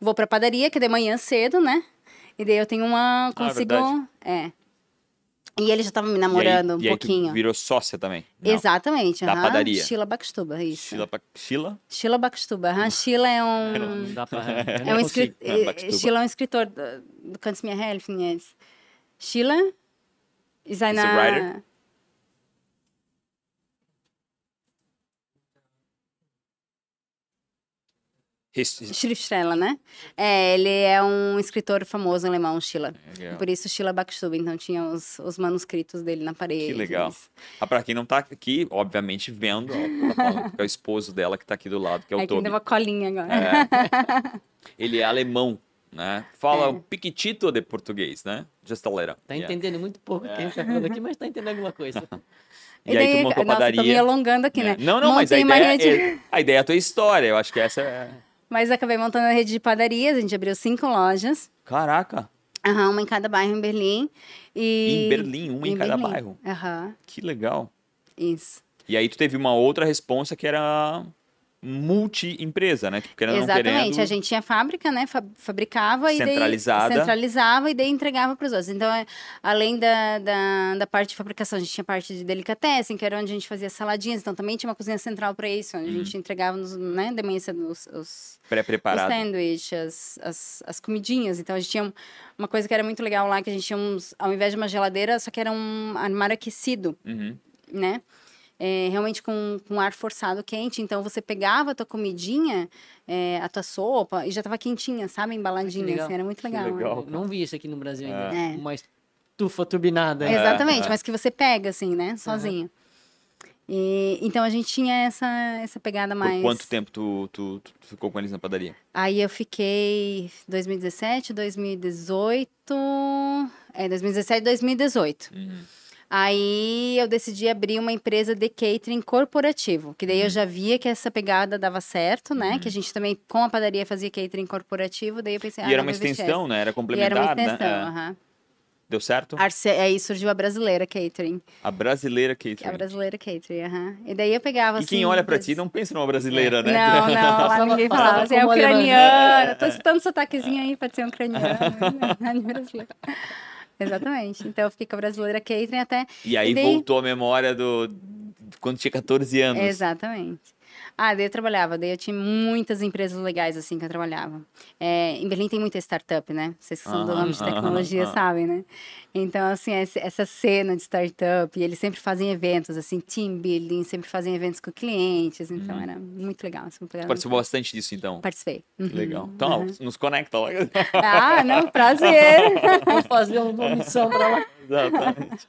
Vou pra padaria, que é de manhã cedo, né? E daí eu tenho uma. Consigo. Ah, é. E ele já tava me E aí- namorando um e aí tu pouquinho. virou sócia também. Não. Exatamente. Da aham. padaria. Sheila Baxtuba, isso. Sheila, pa- Sheila? Sheila Baxtuba. aham. Sheila é um. Não dá pra... É um escri... É, Baxtuba. Sheila é um escritor do, do Kannst mir helfen jetzt. Sheila ist eine... Is a writer? Schriftsteller, né? É, ele é um escritor famoso alemão, Schiller. Legal. Por isso, Schiller Backstube. Então, tinha os, os manuscritos dele na parede. Que legal. Ah, pra quem não tá aqui, obviamente, vendo, ó, tá falando é o esposo dela que tá aqui do lado, que é o Aí quem Toby. deu uma colinha agora. É. Ele é alemão, né? Fala É. um piquitito de português, né? Just a little. Tá Yeah. entendendo muito pouco o que a gente tá falando aqui, mas tá entendendo alguma coisa. E aí tu montou a nossa, tô me padaria. alongando aqui, né? É. Não, não, mas a Montei ideia, é, a ideia é a tua história. Eu acho que essa é... Mas acabei montando a rede de padarias. A gente abriu cinco lojas. Caraca, Aham, uma em cada bairro em Berlim. E... em Berlim, uma em, cada Berlim. bairro. Aham, Que legal. isso. E aí tu teve uma outra responsa que era multi-empresa, né? Tipo, querendo Exatamente. querendo, A gente tinha fábrica, né? Fa- Fabricava e daí Centralizada. centralizava e daí entregava para os outros. Então, é, além da, da, da parte de fabricação, a gente tinha parte de delicatessen, que era onde a gente fazia saladinhas. Então, também tinha uma cozinha central para isso, onde a Uhum. gente entregava, nos, né? De manhã os, os, os pré-preparado. sanduíches, as, as, as comidinhas. Então, a gente tinha um- uma coisa que era muito legal lá, que a gente tinha uns, ao invés de uma geladeira, só que era um armário aquecido Uhum. né? É, realmente com, com ar forçado quente. Então você pegava a tua comidinha, é, a tua sopa, e já tava quentinha, sabe? Embaladinha. Assim, era muito legal. né? legal. Eu não vi isso aqui no Brasil ainda. É. Uma estufa turbinada. É. Exatamente, mas que você pega, assim, né? Sozinho. E, então a gente tinha essa, essa pegada mais. Por quanto tempo tu, tu, tu ficou com eles na padaria? Aí eu fiquei 2017, 2018. É, 2017, 2018. Uhum. Aí eu decidi abrir uma empresa de catering corporativo, que daí eu Uhum. já via que essa pegada dava certo, né? Que a gente também, com a padaria, fazia catering corporativo, daí eu pensei, ah, e era não, uma extensão, né? Era. E era complementar, uma extensão, né? É. aham. Deu certo? Arce- Aí surgiu a brasileira catering. A brasileira A catering. brasileira catering, aham. E daí eu pegava E assim... quem olha pra des- ti não pensa numa brasileira, né? Não, não, lá ninguém falava. Assim, é ucraniana. Tô escutando sotaquezinho aí, pode ser ucraniano. né? Exatamente. Então eu fiquei com a brasileira catering até E aí E daí- voltou a memória do quando tinha 14 anos. Exatamente. Ah, daí eu trabalhava, daí eu tinha muitas empresas legais assim que eu trabalhava. É, em Berlim tem muita startup, né? Vocês que são do ramo de aham, tecnologia aham. sabem, né? Então, assim, essa cena de startup, e eles sempre fazem eventos, assim, team building, sempre fazem eventos com clientes, então era muito legal. Assim, participou bastante disso, então. Participei. Que Uhum. legal. Então, nos conecta lá. Ah, não, prazer. Vou fazer uma missão pra lá. Exatamente.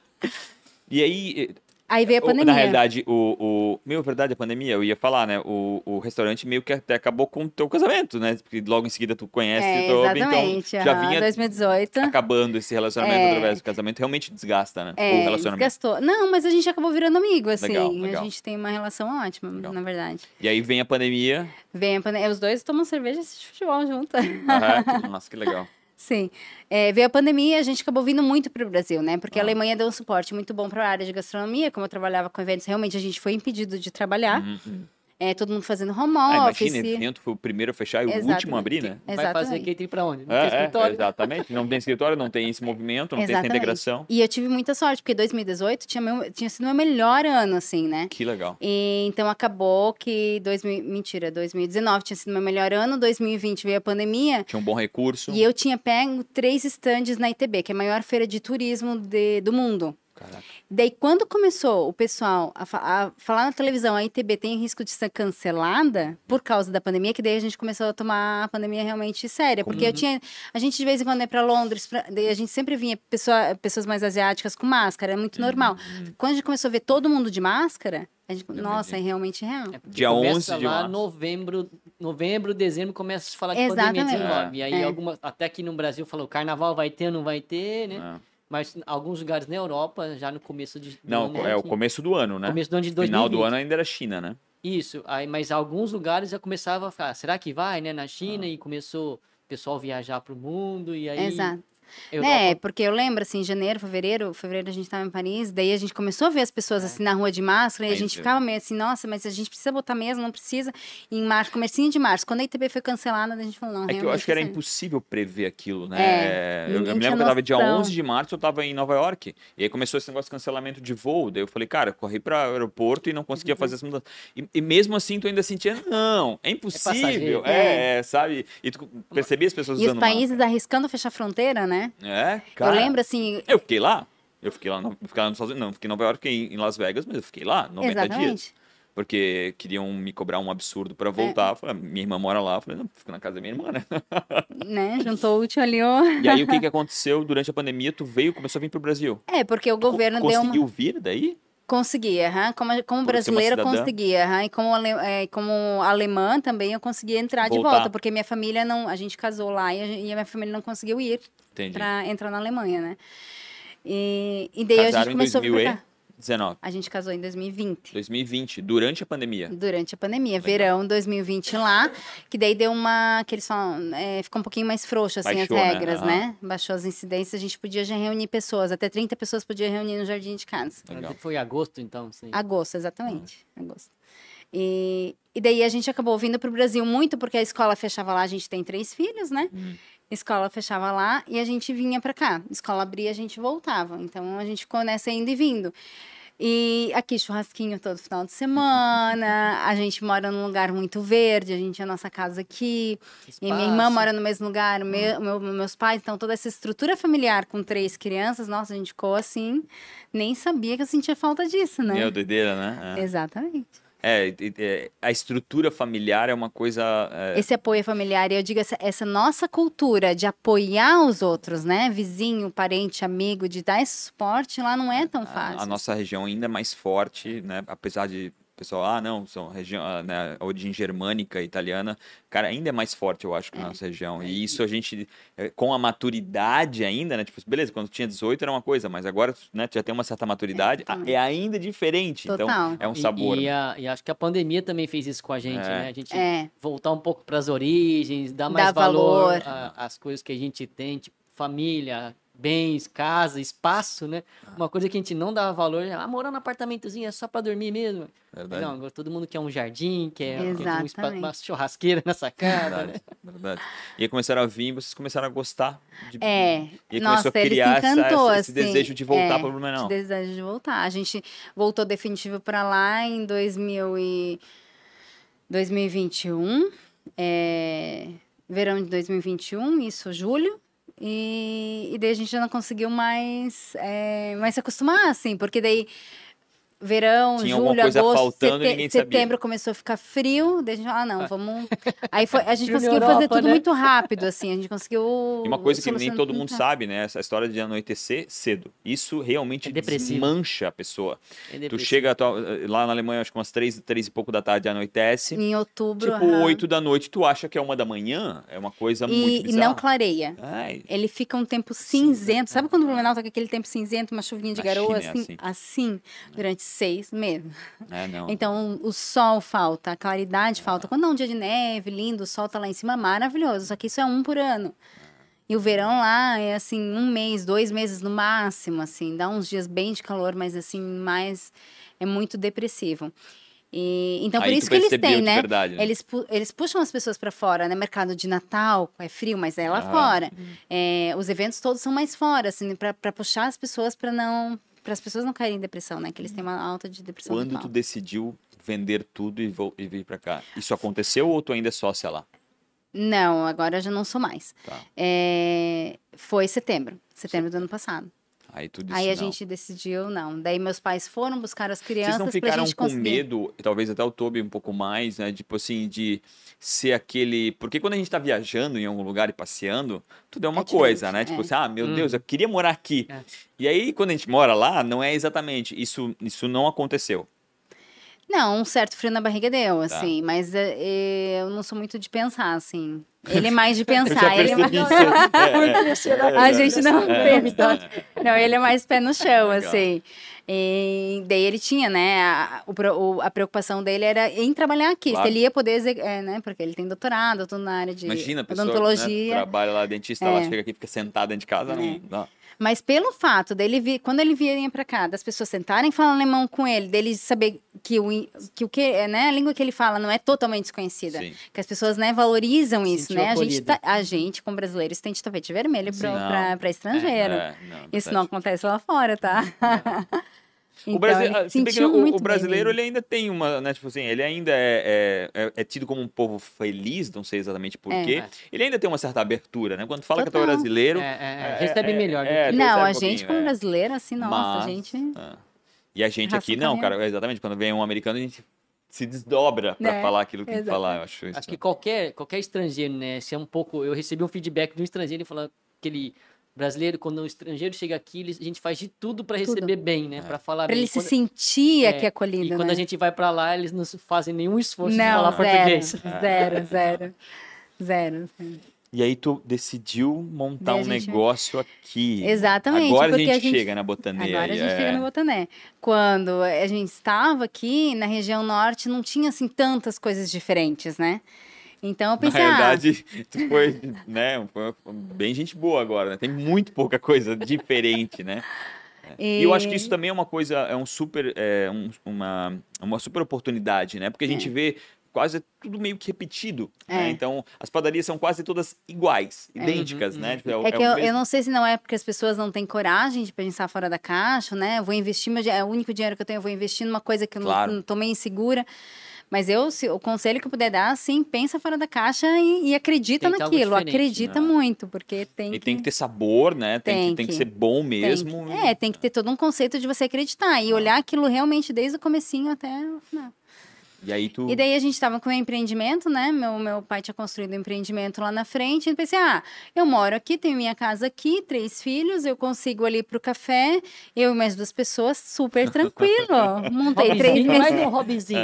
E aí, Aí veio a pandemia. na realidade, o, o. Meu, verdade, a pandemia, eu ia falar, né? O, o restaurante meio que até acabou com o teu casamento, né? Porque logo em seguida tu conhece é, o Toby, exatamente. então já vinha 2018. acabando esse relacionamento É. através do casamento. Realmente desgasta, né? É, o relacionamento. desgastou. Não, mas a gente acabou virando amigo, assim. Legal, legal. A gente tem uma relação ótima, Legal. na verdade. E aí vem a pandemia. Vem a pandemia. Os dois tomam cerveja e futebol junto. Que- nossa, que legal. Sim. É, veio a pandemia a gente acabou vindo muito para o Brasil, né? Porque a Ah. Alemanha deu um suporte muito bom para a área de gastronomia. Como eu trabalhava com eventos, realmente a gente foi impedido de trabalhar. Uhum, uhum. É, todo mundo fazendo home Ah, office. imagina, evento foi o primeiro a fechar e o último a abrir, né? Vai fazer Exatamente. catering pra onde? Não É, tem é, escritório? exatamente. Não tem escritório, não tem esse movimento, não tem essa Exatamente. integração. E eu tive muita sorte, porque 2018 tinha, meu, tinha sido meu melhor ano, assim, né? Que legal. E, então acabou que 2000, mentira, 2019 tinha sido meu melhor ano, 2020 veio a pandemia Tinha um bom recurso. e eu tinha pego três estandes na ITB, que é a maior feira de turismo de- do mundo. Caraca. Daí, quando começou o pessoal a, fa- a falar na televisão, a ITB tem risco de ser cancelada por causa da pandemia, que daí a gente começou a tomar a pandemia realmente séria. Porque eu tinha. A gente de vez em quando ia para Londres, pra- daí a gente sempre vinha pessoa, pessoas mais asiáticas com máscara, é muito normal. Quando a gente começou a ver todo mundo de máscara, a gente. Nossa, é realmente real. É Dia começa 11 de lá, março. novembro, novembro, dezembro, começa a se falar de pandemia Exatamente. 19. E aí, É. alguma, até aqui no Brasil, falou, carnaval vai ter, não vai ter, né? É. Mas alguns lugares na Europa, já no começo de... Não, ano, é o começo do ano, né? Começo do ano de 2020. Final do ano ainda era China, né? Isso, aí, mas alguns lugares já começava a ficar, será que vai, né, na Ah. China? E começou o pessoal viajar pro mundo, e aí... Exato. Europa- Né, porque eu lembro, assim, em janeiro, fevereiro, fevereiro a gente estava em Paris, daí a gente começou a ver as pessoas, assim, na rua de máscara, e a gente é. ficava meio assim, nossa, mas a gente precisa botar mesmo, não precisa. E em março, comecinho de março, quando a ITB foi cancelada, a gente falou, não, É que eu acho que era assim, impossível prever aquilo, né? É, eu, eu me lembro que eu tava dia noção. 11 de março, eu tava em Nova York. E aí começou esse negócio de cancelamento de voo. Daí eu falei, cara, eu corri para o aeroporto e não Uhum. conseguia fazer essa mudança. E, e mesmo assim, tu ainda sentia, não, é impossível. passageiro. É, é, sabe? E tu percebia as pessoas E os usando países arriscando fechar fronteira, né? É, cara. eu lembro, assim, Eu fiquei lá. Eu fiquei lá, no, fiquei lá nos Estados Unidos, não, fiquei em Nova York, fiquei em Las Vegas, mas eu fiquei lá 90 dias. exatamente. porque queriam me cobrar um absurdo para voltar. Falei, "Ah, minha irmã mora lá. Falei, não, fico na casa da minha irmã, né? Né? Juntou o útil ali, ó. E aí, o que, que aconteceu durante a pandemia? Tu veio, começou a vir pro Brasil. É, porque o governo Co- deu uma... Conseguiu vir daí? conseguia, como, como brasileira conseguia, consegui, e como, ale, é, como alemã também eu conseguia entrar Voltar. de volta, porque minha família não, a gente casou lá e a, e a minha família não conseguiu ir para entrar na Alemanha, né? E, e daí Casaram a gente começou a ficar... A gente casou em 2020. 2020, durante a pandemia. Durante a pandemia, Legal. verão 2020 lá, que daí deu uma. que eles falam, é, ficou um pouquinho mais frouxo assim Baixou, as regras, né? né? Baixou as incidências, a gente podia já reunir pessoas, até 30 pessoas podia reunir no jardim de casa. Legal. Foi agosto então, sim. Agosto, exatamente. Ah. Agosto. E, e daí a gente acabou vindo para o Brasil muito, porque a escola fechava lá, a gente tem três filhos, né? Hum. Escola fechava lá e a gente vinha para cá. Escola abria, a gente voltava. Então a gente ficou nessa indo e vindo. E aqui, churrasquinho todo final de semana. A gente mora num lugar muito verde, a gente tem a nossa casa aqui. E minha irmã Espaço. mora no mesmo lugar, o meu, meu- meus pais. Então, toda essa estrutura familiar com três crianças, nossa, a gente ficou assim. Nem sabia que eu sentia falta disso, né? Meu, doideira, né? É. Exatamente. É, e- a estrutura familiar é uma coisa. é, Esse apoio familiar, e eu digo essa, essa nossa cultura de apoiar os outros, né? Vizinho, parente, amigo, de dar esse suporte lá não é tão a, fácil. a nossa região ainda é mais forte, né? Apesar de pessoal, ah, não, são região, ah, né, a origem germânica, italiana, cara, ainda é mais forte, eu acho, que na nossa região. E isso a gente, eh, com a maturidade ainda, né? Tipo, beleza, quando tinha 18 era uma coisa, mas agora, né, já tem uma certa maturidade, ah, é, ainda diferente. Total. Então, é um E- sabor. E, a- e acho que a pandemia também fez isso com a gente, É. né? A gente É. voltar um pouco para as origens, dar mais Dar valor, às coisas que a gente tem, tipo família, bens, casa, espaço, né? Uma coisa que a gente não dava valor, ah, morar num apartamentozinho é só para dormir mesmo. Verdade. Não, agora todo mundo quer um jardim, quer, quer um espaço, uma churrasqueira nessa casa, né? Verdade, verdade. E aí começaram a vir, vocês começaram a gostar de. É, E aí nossa, começou a criar encantou, essa- esse assim, desejo de voltar é, para Blumenau. Esse desejo de voltar. A gente voltou definitivo para lá em 2000 e 2021, é, verão de 2021, isso, julho. E, e daí a gente já não conseguiu mais, é, mais se acostumar, assim, porque daí verão, Tinha alguma julho, coisa agosto, faltando e ninguém sabia. setembro começou a ficar frio, daí a gente, ah, não, vamos... Aí foi, a gente conseguiu fazer Europa, tudo né? muito rápido, assim, a gente conseguiu... E uma coisa que nem todo mundo muito sabe, né? Essa história de anoitecer cedo. Isso realmente É desmancha a pessoa. É Tu chega lá na Alemanha, acho que umas três, três e pouco da tarde anoitece. Em outubro, Tipo, oito da noite, tu acha que é uma da manhã? É uma coisa muito E, e bizarra. não clareia. Ai, Ele fica um tempo cinzento. Sabe quando o Blumenau tá com aquele tempo cinzento, uma chuvinha de Na garoa, China é assim, assim. assim, durante seis meses. é, não. Então, o sol falta, a claridade falta. Quando é um dia de neve, lindo, o sol tá lá em cima, maravilhoso. Só que isso é um por ano. E o verão lá é assim, um mês, dois meses no máximo, assim. Dá uns dias bem de calor, mas assim, mais... É muito depressivo. E, então, por Aí tu isso que eles têm, né? verdade, né? Eles, pu- eles puxam as pessoas para fora, né? Mercado de Natal, é frio, mas é lá Ah. fora. É, os eventos todos são mais fora, assim, para puxar as pessoas para não... Para as pessoas não caírem em depressão, né? Que eles têm uma alta de depressão Quando tu decidiu vender tudo e, vo- e vir pra cá? Isso aconteceu ou tu ainda é sócia lá? Não, agora eu já não sou mais. Tá. É, foi setembro, setembro do ano passado. Aí tu disse Aí a não. gente decidiu, não. Daí meus pais foram buscar as crianças Vocês não pra ficaram gente com conseguir. medo, talvez até o Toby um pouco mais, né? Tipo assim, de ser aquele. Porque quando a gente tá viajando em algum lugar e passeando, tudo é uma É coisa, né? Tipo é. assim, ah, meu Uhum. Deus, eu queria morar aqui. É. E aí, quando a gente mora lá, não é exatamente. Isso, isso não aconteceu. Não, um certo frio na barriga deu, Tá. assim, mas é, é, eu não sou muito de pensar, assim. Ele é mais de pensar. ele é mais... isso. É, é, é, A é, gente não é, pensa. é. Não, ele é mais pé no chão, assim. E daí ele tinha, né? A, o a preocupação dele era em trabalhar aqui. Claro. Se ele ia poder, é, né? Porque ele tem doutorado, tudo na área de Imagina, a pessoa né, odontologia. trabalha lá, dentista, lá É. chega aqui e fica sentada dentro de casa, não, não. Mas pelo fato dele vir, quando ele vinha pra cá, das pessoas sentarem e falar alemão com ele, dele saber que o, que o que, é, né, a língua que ele fala não é totalmente desconhecida. Sim. Que as pessoas, né, valorizam isso, Sentiu né? A gente, tá, a gente, como brasileiros, tem de tapete vermelho pra estrangeiro. É, não, Isso não acontece lá fora, tá? O, Brasi- ele ah, se bem que sentiu o- muito o brasileiro, ele ainda tem uma, né, tipo assim, ele ainda é, é, é- é tido como um povo feliz, não sei exatamente porquê. É. Ele ainda tem uma certa abertura, né? Quando fala que tu é Total. brasileiro... É, é, é, recebe melhor. Não, a um gente, pouquinho, como é. brasileiro, assim, nossa, Mas- a gente. E a gente aqui, não, caminhão. cara, exatamente, quando vem um americano, a gente se desdobra para É, falar aquilo que tem que falar. Eu acho isso. Acho que qualquer, qualquer estrangeiro, né? Se é um pouco. Eu recebi um feedback de um estrangeiro falando que ele. Brasileiro, quando um estrangeiro chega aqui, ele- a gente faz de tudo para Tudo. receber bem, né? Para falar Pra bem. ele se Quando- sentir é, aqui acolhido, E quando né? a gente vai para lá, eles não fazem nenhum esforço de Não, falar zero, português. zero, zero, zero. E aí tu decidiu montar um gente- negócio aqui. Exatamente, Agora a gente, a gente- chega na Botaneira. Agora a gente é. chega no Botané. Quando a gente estava aqui na região norte, não tinha assim tantas coisas diferentes, né? Então eu Na pensei, ah, realidade, tu foi, né, foi bem gente boa agora, né? Tem muito pouca coisa diferente, né? E eu acho que isso também é uma coisa, é um super, é um- uma, uma super oportunidade, né? Porque a gente vê quase tudo meio que repetido, né? É. Então, as padarias são quase todas iguais, idênticas, né? Tipo, o- É que o eu, mesmo- eu não sei se não é porque as pessoas não têm coragem de pensar fora da caixa, né? Eu vou investir, meu, é o único dinheiro que eu tenho, eu vou investir numa coisa que eu Claro. não, não tô meio insegura. Mas eu, se, o conselho que eu puder dar, assim, pensa fora da caixa e, e acredita naquilo. Acredita né? muito, porque tem E tem que ter sabor, né? Tem, que, Tem tem que que- ser bom tem mesmo. que- é, tem que ter todo um conceito de você acreditar Ah. e olhar aquilo realmente desde o comecinho até o final. E aí tu... E daí a gente tava com o empreendimento, né? Meu, meu pai tinha construído um empreendimento lá na frente. E pensei, ah, eu moro aqui, tenho minha casa aqui, três filhos, eu consigo ali pro café, eu e mais duas pessoas, super tranquilo. Montei três, Hobbyzinho, mais um hobbyzinho.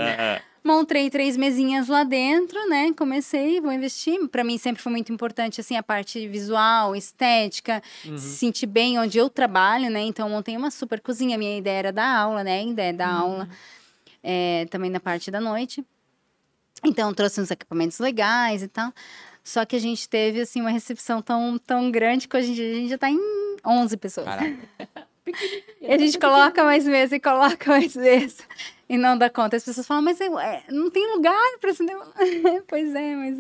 Montei três mesinhas lá dentro, né? Comecei, vou investir. Para mim sempre foi muito importante, assim, a parte visual, estética, Uhum. se sentir bem onde eu trabalho, né? Então, eu montei uma super cozinha. Minha ideia era dar aula, né? Ainda é dar aula. é, também na parte da noite. Então, trouxe uns equipamentos legais e tal. Só que a gente teve, assim, uma recepção tão, tão grande que hoje em dia a gente já tá em 11 pessoas. Caraca. E a gente coloca mais mesa e coloca mais mesa. E não dá conta. As pessoas falam, mas eu- é, não tem lugar para acender. uma-" pois é, mas.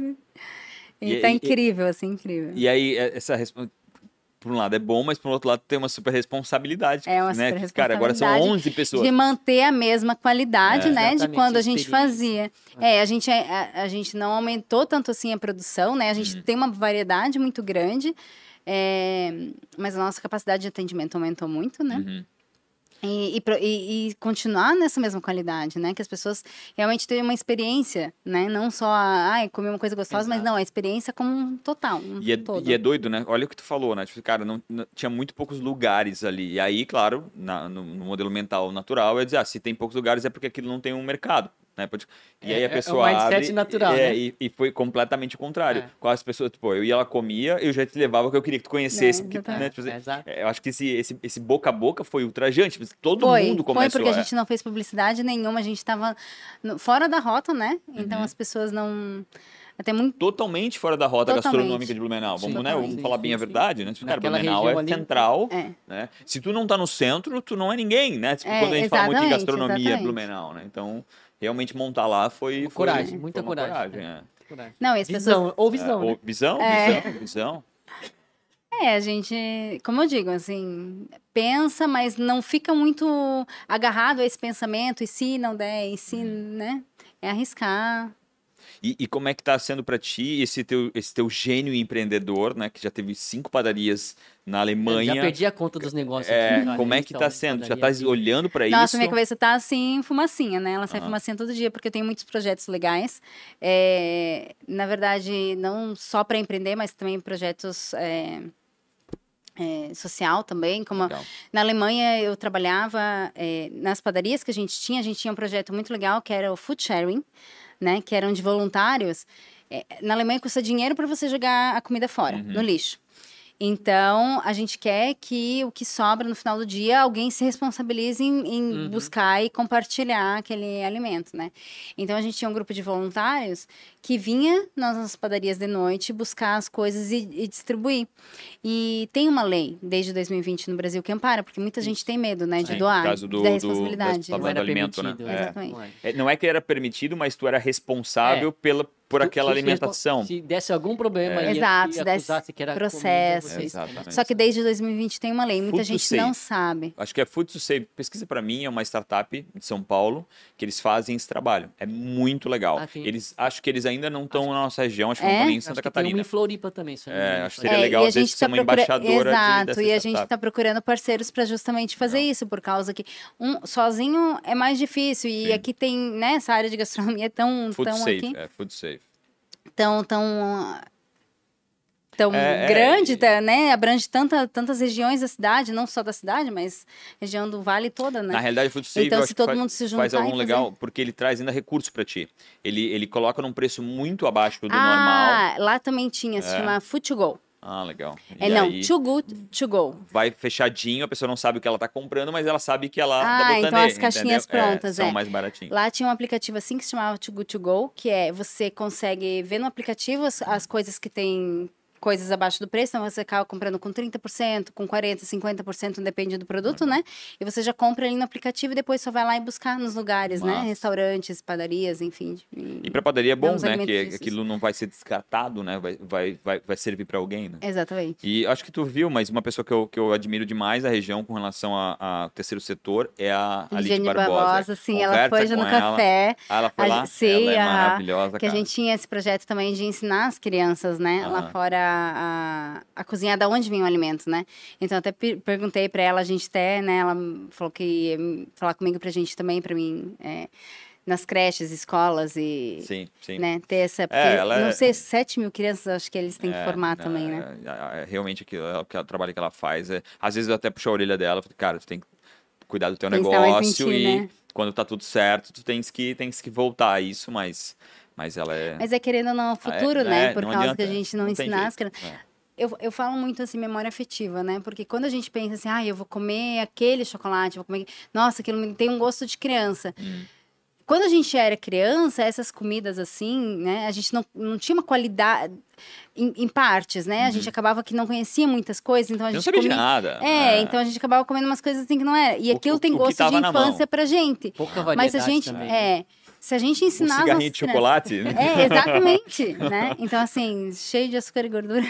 E, E- tá e- incrível, assim, incrível. E aí, é- essa resposta, por um lado é bom, mas por outro lado tem uma super responsabilidade. É uma né? super Cara, agora são responsabilidade 11 pessoas. De manter a mesma qualidade, É. né? De quando a gente fazia. É, a gente, a, a gente não aumentou tanto assim a produção, né? A gente Uhum. tem uma variedade muito grande. é, mas a nossa capacidade de atendimento aumentou muito, né? Uhum. E, e e- continuar nessa mesma qualidade, né? Que as pessoas realmente tenham uma experiência, né? Não só, a, ai, comer uma coisa gostosa, mas Exato. não, a experiência como um total, um E é, todo. e é doido, né? Olha o que tu falou, né? Tipo, cara, não, não- tinha muito poucos lugares ali. E aí, claro, na- no, no modelo mental natural, é dizer, ah, se tem poucos lugares é porque aquilo não tem um mercado. Né? Pode- E É- aí é a o pessoa mindset abre, natural, é, né? e, e foi completamente o contrário. É. Com as pessoas, tipo, eu ia, ela comia, eu já te levava porque eu queria que tu conhecesse. É, porque, exatamente. né, tipo, assim, É, exato. é, eu acho que esse, esse, esse boca a boca foi ultrajante. Todo foi, mundo foi começou porque a gente não fez publicidade nenhuma, a gente estava fora da rota, né? Uhum. Então as pessoas não. Até muito. totalmente fora da rota Totalmente. gastronômica de Blumenau. Vamos, né? Vamos falar bem a verdade, né? Tipo, Cara, Naquela Blumenau é ali- central, É. né? Se tu não tá no centro, tu não é ninguém, né? Tipo, É, quando a gente fala muito de gastronomia exatamente. Blumenau, né? Então, realmente montar lá foi... Uma foi- coragem, foi muita uma coragem. é. Coragem. Não, e as pessoas. Visão, ou visão, É, né? ou- visão, É. visão, visão. É, a gente, como eu digo, assim, pensa, mas não fica muito agarrado a esse pensamento, e se não der, e se, Uhum. né? É arriscar. E, e como é que tá sendo pra ti esse teu, esse teu gênio empreendedor, né? Que já teve cinco padarias na Alemanha. Já perdi a conta dos negócios. É, aqui, cara. como é que tá Restaurante, sendo? Já tá aqui. olhando Nossa, isso? minha cabeça tá assim, fumacinha, né? Ela sai Ah. fumacinha todo dia, porque eu tenho muitos projetos legais. É, na verdade, não só para empreender, mas também projetos é, é, social também. Como Legal. na Alemanha eu trabalhava é, nas padarias que a gente tinha, a gente tinha um projeto muito legal que era o food sharing, né? Que eram de voluntários. É, na Alemanha custa dinheiro para você jogar a comida fora, Uhum. no lixo. Então, a gente quer que o que sobra no final do dia, alguém se responsabilize em, em Uhum. buscar e compartilhar aquele alimento, né? Então, a gente tinha um grupo de voluntários que vinha nas nossas padarias de noite buscar as coisas e, e distribuir. E tem uma lei, desde 2020 no Brasil, que ampara, porque muita gente tem medo, né, de Sim, doar, caso do- da do- responsabilidade. Não era do alimento, né? É. Exatamente. Não é. É, não é que era permitido, mas tu era responsável pela, por aquela se- alimentação. Se desse algum problema É. ia, Exato, ia se desse que era comida, processo. Exatamente. Só que desde 2020 tem uma lei, muita Food gente não sabe. Acho que é Food to Save. Pesquisa pra mim, é uma startup de São Paulo que eles fazem esse trabalho. É muito legal. Ah, eles acho que eles ainda não estão na nossa região, acho que não É? estão nem em Acho Santa que tem uma Catarina. em Floripa também, se não É, acho que seria É, legal, e a gente ser tá uma embaixadora de- Exato, dessa e a gente está procurando parceiros para justamente fazer isso, por causa que um sozinho é mais difícil. E Sim. aqui tem, né, essa área de gastronomia é tão, Food tão Safe, aqui, é Food Safe. Tão, tão, tão É, é, grande, tá, né? Abrange tanta, tantas regiões da cidade, não só da cidade, mas região do vale toda, né? Na realidade, o Food Save Então, se todo faz, mundo se faz juntar algum e legal, porque ele traz ainda recurso pra ti. Ele, ele coloca num preço muito abaixo do normal. ah, lá também tinha, se É. chama Go. Ah, legal. É E não, aí Too Good to Go. vai fechadinho, a pessoa não sabe o que ela tá comprando, mas ela sabe que ela Ah, tá botando então as caixinhas entendeu? É, prontas, são é. mais baratinhos. Lá tinha um aplicativo assim que se chamava Too Good To Go, que é você consegue ver no aplicativo as, as coisas que tem coisas abaixo do preço, então você acaba comprando com 30%, com 40%, 50%, depende do produto, né? E você já compra ali no aplicativo e depois só vai lá e buscar nos lugares, né? Massa. Restaurantes, padarias, enfim. E pra padaria é bom, né? Que físicos. aquilo não vai ser descartado, né? Vai, vai, vai, vai servir pra alguém, né? Exatamente. E acho que tu viu, mas uma pessoa que eu, que eu admiro demais a região com relação a- ao terceiro setor é a Ligiane Barbosa. Barbosa, sim, ela foi já no ela. café. Ah, ela foi A lá? sim, ela é maravilhosa, Que a cara. gente tinha esse projeto também de ensinar as crianças, né, lá Aham. fora a, a cozinhar da onde vem o alimento, né? Então até per- perguntei pra ela, a gente até, né, ela falou que ia falar comigo pra gente também, pra mim, é, nas creches, escolas e, Sim, sim. né, ter essa, porque, ela não é- sei, 7 mil crianças acho que eles têm que É, formar é, também, né? é, é, realmente aquilo, é o trabalho que ela faz. É, às vezes eu até puxo a orelha dela, falo, cara, tu tem que cuidar do teu Pensar mais em negócio e né? quando tá tudo certo, tu tens que, tens que voltar a isso, mas, mas ela é. Mas é querendo ou não, o futuro, é, né? é, Por causa que a adianta, gente não, não crianças. é. Eu, eu falo muito assim, memória afetiva, né? Porque quando a gente pensa assim, ah, eu vou comer aquele chocolate, eu vou comer. Nossa, aquilo tem um gosto de criança. Hum. Quando a gente era criança, essas comidas assim, né? A gente não, não tinha uma qualidade em, em partes, né? A gente acabava que não conhecia muitas coisas, então a Eu Uhum. não gente sabia de comia. nada. É, então a gente acabava comendo umas coisas assim que não era. E O- aquilo o- tem o gosto de infância pra gente. Pouca variedade Mas a gente, também. é, se a gente Um ensinar as cigarrinho de chocolate. é, exatamente, né? Então, assim, cheio de açúcar e gordura.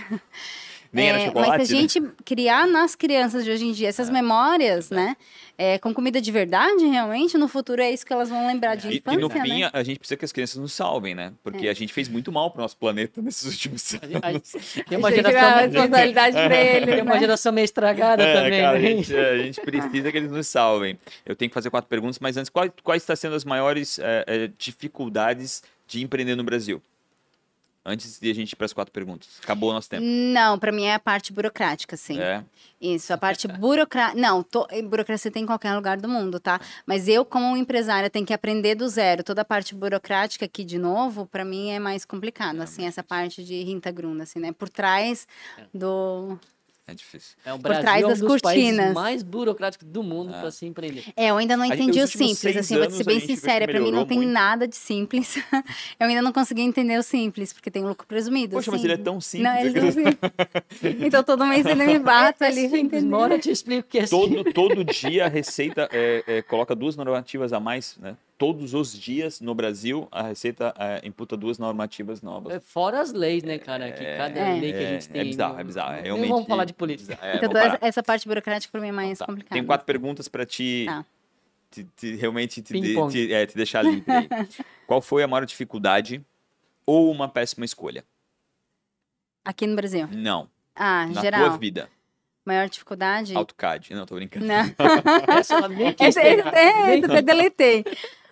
Nem era É, chocolate. Mas se a né? gente criar nas crianças de hoje em dia essas memórias, né? é, com comida de verdade, realmente, no futuro é isso que elas vão lembrar de E, e infância, no fim, né? a- a gente precisa que as crianças nos salvem, né? Porque a gente fez muito mal pro nosso planeta nesses últimos A gente- a anos. gente- Tem uma dar a geração, responsabilidade pra tem uma né? geração meio estragada É, também, cara, a, né? gente, a gente precisa que eles nos salvem. Eu tenho que fazer quatro perguntas, mas antes, quais, quais estão sendo as maiores é, é, dificuldades de empreender no Brasil? Antes de a gente ir para as quatro perguntas. Acabou o nosso tempo. Não, pra mim é a parte burocrática, sim. É. Isso, a parte burocrática. Não, to... burocracia tem em qualquer lugar do mundo, tá? Mas eu, como empresária, tenho que aprender do zero. Toda a parte burocrática aqui, de novo, pra mim é mais complicado. assim, essa parte de Rintagrunda, assim, né? Por trás do. É difícil. É, o Por Brasil trás é um das dos países cortinas. mais burocráticos do mundo para se empreender. É, eu ainda não A gente- entendi o simples, assim, vou ser bem sincera, pra mim não tem muito. nada de simples. eu ainda não consegui entender o simples, porque tem um lucro presumido. Poxa, mas assim. ele é tão simples. Não, ele é tão simples. então todo mês ele me bate ali. É simples, uma hora eu te explico o que é simples. Todo, todo dia a Receita é, é, coloca duas normativas a mais, né? Todos os dias no Brasil a Receita é, imputa duas normativas novas. É, Fora as leis, né, cara? Que cada É. lei que a É, gente tem. é bizarro, não- é bizarro. É realmente vamos falar de política. É, Então parar. essa parte burocrática pra mim é mais Tá. complicada. Tem quatro perguntas para te, Tá. te, te- realmente te, de- te- é, te deixar livre. aí. Qual foi a maior dificuldade ou uma péssima escolha? Aqui no Brasil. Não, Ah, na geral. tua vida. Maior dificuldade? AutoCAD. Não, tô brincando. Não. Essa pegar. é, eu até deletei.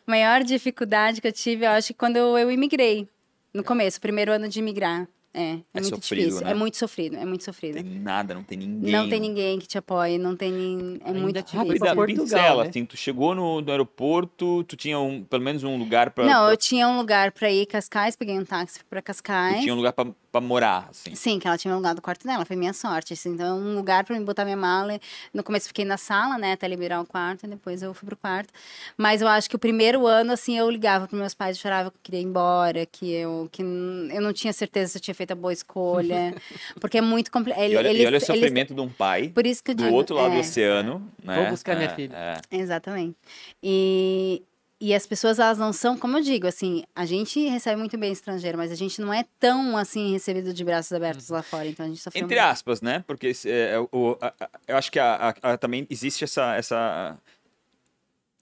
Maior dificuldade que eu tive, eu acho que quando eu, eu imigrei. No começo, primeiro ano de imigrar. É, é, É muito sofrido, difícil. né? É muito sofrido, é muito sofrido. Tem nada, não tem ninguém. Não tem ninguém que te apoie, não tem nin... É Ainda muito difícil. Rápida, Portugal, pincela, né? assim, tu chegou no, no aeroporto, tu tinha um, pelo menos um lugar pra... Não, pra- eu tinha um lugar pra ir Cascais, peguei um táxi pra tu Cascais. tinha um lugar pra, pra morar, assim. Sim, que ela tinha alugado o quarto dela, foi minha sorte. Assim, então, um lugar pra me botar minha mala. No começo fiquei na sala, né, até liberar o quarto, e depois eu fui pro quarto. Mas eu acho que o primeiro ano, assim, eu ligava pros meus pais e chorava que eu queria ir embora, que eu, que eu não tinha certeza se eu tinha feito a boa escolha. porque é muito complicado. E olha, e olha o sofrimento de um pai Por isso que eu do digo. outro lado do é, oceano, né? Vou buscar minha É, filha. é. Exatamente. E e as pessoas, elas não são, como eu digo, assim, a gente recebe muito bem estrangeiro, mas a gente não é tão, assim, recebido de braços abertos lá fora, então a gente sofreu Entre muito. aspas, né? Porque é, é, o, a- a- eu acho que a- a- a- também existe essa, essa.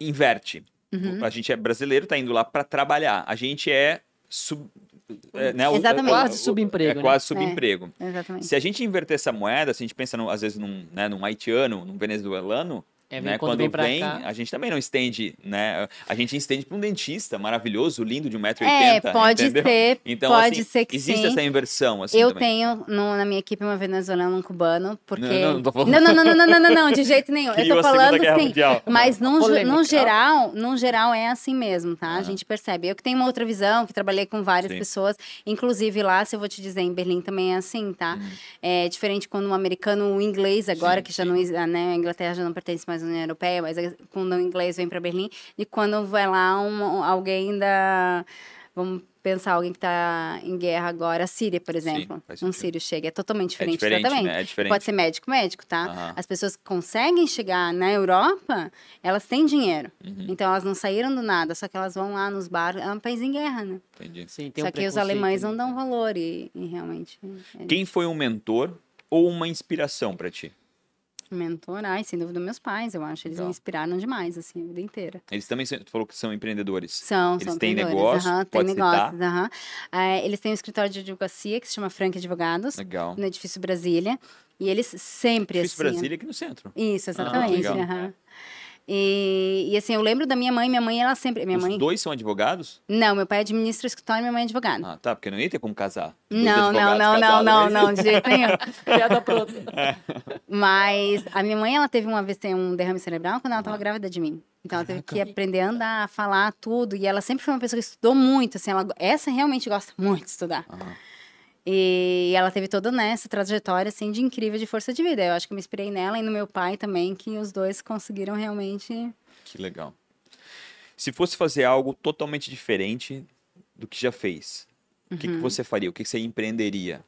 Inverte. Uhum. A gente é brasileiro, tá indo lá para trabalhar. A gente é. Sub, é, né, o- Exatamente. o- Quase o- subemprego, É né? quase subemprego. Exatamente. Se a gente inverter essa moeda, se a gente pensa, no- às vezes, num, né, num haitiano, num venezuelano, É, né, quando quando vem pra vem, cá. a gente também não estende, né? A gente estende para um dentista maravilhoso, lindo, de 1,80m. É, pode entendeu? ser, Então, pode assim, ser que existe sim. essa inversão, assim, eu também. tenho no- na minha equipe uma venezuelana e um cubano, porque... Não, não, não falando- não, não, não, não, não, não, não, de jeito nenhum. Eu tô falando assim, mas num, num geral, num geral é assim mesmo, tá? Ah. A gente percebe. Eu que tenho uma outra visão, que trabalhei com várias Sim. pessoas, inclusive lá, se eu vou te dizer, em Berlim também é assim, tá? É diferente quando um americano, o inglês agora. Sim, que já sim. não, né, a Inglaterra já não pertence mais à União Europeia, mas é quando o inglês vem para Berlim, e quando vai lá um, alguém da vamos pensar alguém que está em guerra agora, a Síria, por exemplo. faz um sírio chega, é totalmente diferente, diferente, do tratamento. né? É diferente. Pode ser médico, médico, tá? Aham. As pessoas que conseguem chegar na Europa, elas têm dinheiro. Uhum. Então elas não saíram do nada, só que elas vão lá nos bares, é um país em guerra, né? Entendi. Sim, tem só um que os alemães ali. não dão valor e, e realmente é Quem foi um mentor ou uma inspiração para ti? Mentor, ai, sem dúvida meus pais, eu acho, eles Legal. me inspiraram demais assim a vida inteira. Eles também tu falou que são empreendedores. São, Eles são têm negócio? aham, Pode tem negócios, aham. Ah, eles têm um escritório de advocacia que se chama Frank Advogados, Legal. no edifício Brasília, e eles sempre Fiz assim. Brasília aqui no centro. Isso, Ah, exatamente. legal. aham. E, e assim, eu lembro da minha mãe, minha mãe, ela sempre. Minha Os mãe. dois são advogados? Não, meu pai administra o escritório e minha mãe é advogada. Ah, tá, porque não ia ter como casar. Não, não, não, não, não, mas- não, de jeito nenhum. Piada pronta. Mas a minha mãe, ela teve uma vez tem um derrame cerebral quando ela estava grávida de mim. Então ela teve que aprender a andar, a falar tudo. E ela sempre foi uma pessoa que estudou muito, assim, ela, essa realmente gosta muito de estudar. Aham. E ela teve toda né, essa trajetória assim, de incrível de força de vida. Eu acho que eu me inspirei nela e no meu pai também, que os dois conseguiram realmente. Que legal. Se fosse fazer algo totalmente diferente do que já fez, o Uhum. que, que você faria? O que, que você empreenderia?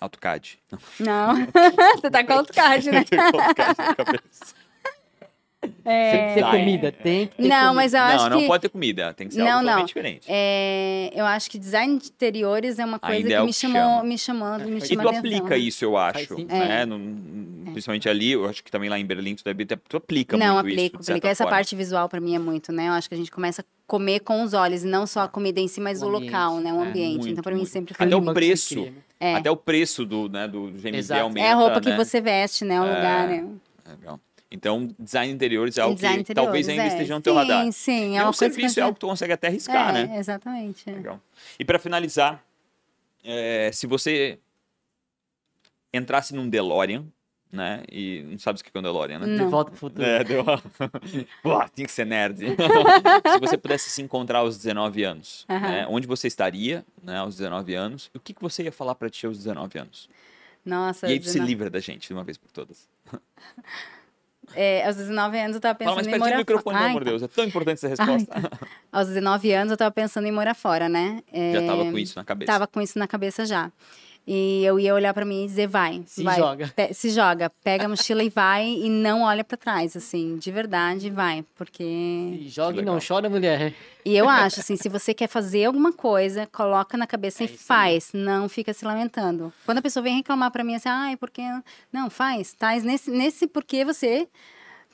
AutoCAD. Não, você tá com AutoCAD, né? Tem AutoCAD na cabeça. Tem que ter comida, tem que ter Não, comida. mas eu acho não, não que. pode ter comida. Tem que ser Não, algo não. diferente. é, eu acho que design de interiores é uma coisa Ainda que, é me que chamou, chama. me chamou, me E tu atenção. aplica isso, eu acho. Né? No- principalmente ali, eu acho que também lá em Berlim, tu, deve ter- tu aplica Não, muito isso. aplico, de certa aplico. Essa parte visual pra mim é muito, né? Eu acho que a gente começa a comer com os olhos, e não só a comida em si, mas O o, ambiente. local, né? O É, ambiente. muito, então, pra mim, muito. sempre foi Até o preço. né? É. Até o preço do, né, do GMV Exato. aumenta. É a roupa que né? você veste, né? O É. lugar, né? Legal. Então, design de interiores é algo Design que interiores, talvez ainda é. esteja no teu sim, radar. Sim, E é um uma coisa que serviço é algo que tu consegue até arriscar, é, né? Exatamente. é. Legal. E para finalizar, é, se você entrasse num DeLorean, né? E não sabe o que é um DeLorean, né? De Não. volta pro futuro. É, deu uma... Pô, tinha que ser nerd. se você pudesse se encontrar aos 19 anos, Aham. né? onde você estaria né, aos 19 anos? E o que, que você ia falar para ti aos 19 anos? Nossa, e aí tu se 19 livra da gente de uma vez por todas. é, aos 19 anos eu tava Fala mais pensando em pertinho do morar microfone, pelo Ai, amor de. Deus. É tão importante essa Ai, resposta. tá. Aos 19 anos eu tava pensando em morar fora, né? É, Já tava com isso na cabeça. Tava com isso na cabeça já. E eu ia olhar pra mim e dizer, vai, Se vai. joga. Se joga, pega a mochila e vai e não olha pra trás, assim, de verdade, vai, porque E joga e não chora, mulher. E eu acho, assim, se você quer fazer alguma coisa, coloca na cabeça É e isso aí. faz, não fica se lamentando. Quando a pessoa vem reclamar pra mim assim, ai, porque não faz, tá nesse nesse porque você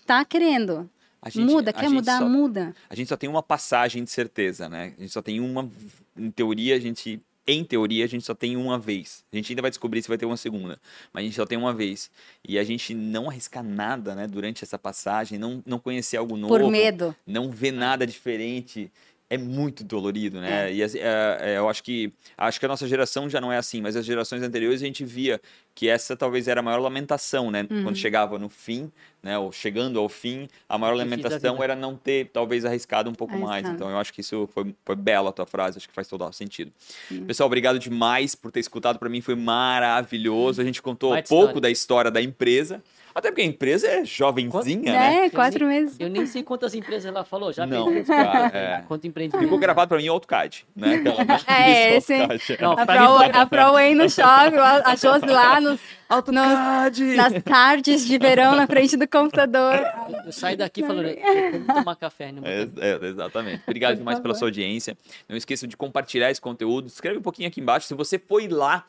tá querendo. A gente- muda, a quer gente mudar, só- muda. A gente só tem uma passagem de certeza, né? A gente só tem uma. Em teoria, a gente. Em teoria, a gente só tem uma vez. A gente ainda vai descobrir se vai ter uma segunda. Mas a gente só tem uma vez. E a gente não arriscar nada, né? Durante essa passagem, não, não conhecer algo novo. Por medo. Não ver nada diferente. É muito dolorido, né? E assim, é, é, eu acho que acho que a nossa geração já não é assim, mas as gerações anteriores a gente via que essa talvez era a maior lamentação, né? Uhum. Quando chegava no fim, né? Ou chegando ao fim, a maior lamentação era não ter talvez arriscado um pouco mais. Arriscado. Então eu acho que isso foi, foi bela a tua frase, acho que faz todo sentido. Uhum. Pessoal, obrigado demais por ter escutado. Para mim foi maravilhoso. A gente contou Baita pouco história. da história da empresa. Até porque a empresa é jovenzinha, né? É, quatro meses. Eu nem sei quantas empresas ela falou, já Não, fez. cara, é. Quanto empreendimento. Ficou gravado para mim o AutoCAD, né? É, esse-. Não, A pra mim Pro, no shopping, lá nos, AutoCAD! nas tardes de verão na frente do computador. Eu saio daqui falando, eu vou tomar café. Vou É, é, exatamente. Obrigado Por demais pela sua audiência. Não esqueçam de compartilhar esse conteúdo. Escreve um pouquinho aqui embaixo. Se você foi lá,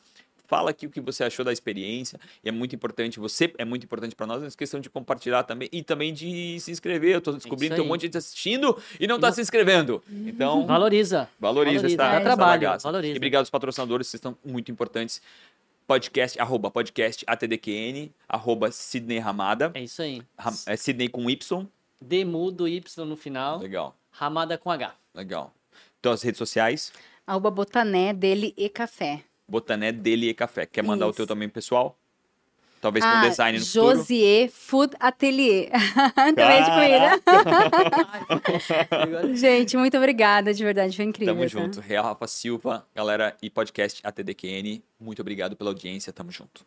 fala aqui o que você achou da experiência. E é muito importante, você é muito importante para nós. Não esqueçam de compartilhar também e também de se inscrever. Eu tô descobrindo que tem um monte de gente assistindo e não tá se inscrevendo. Então, Valoriza. valoriza, Valoriza. essa, É essa trabalho, bagaça. valoriza. E obrigado aos patrocinadores, vocês estão muito importantes. Podcast, arroba podcast ATDQN, arroba Sidney Ramada. É isso aí. Ram- É Sidney com Y. D mudo Y no final, Legal, ramada com H. legal. Então, as redes sociais. Arroba botané dele e café. Botané dele e café. Quer mandar o Isso. teu também pessoal? Talvez com Ah, design no. Josier Food Atelier. Também é de comida. Gente, muito obrigada, de verdade, foi incrível. Tamo tá? junto. Real Rafa Silva, galera, e podcast ATDQN. Muito obrigado pela audiência. Tamo junto.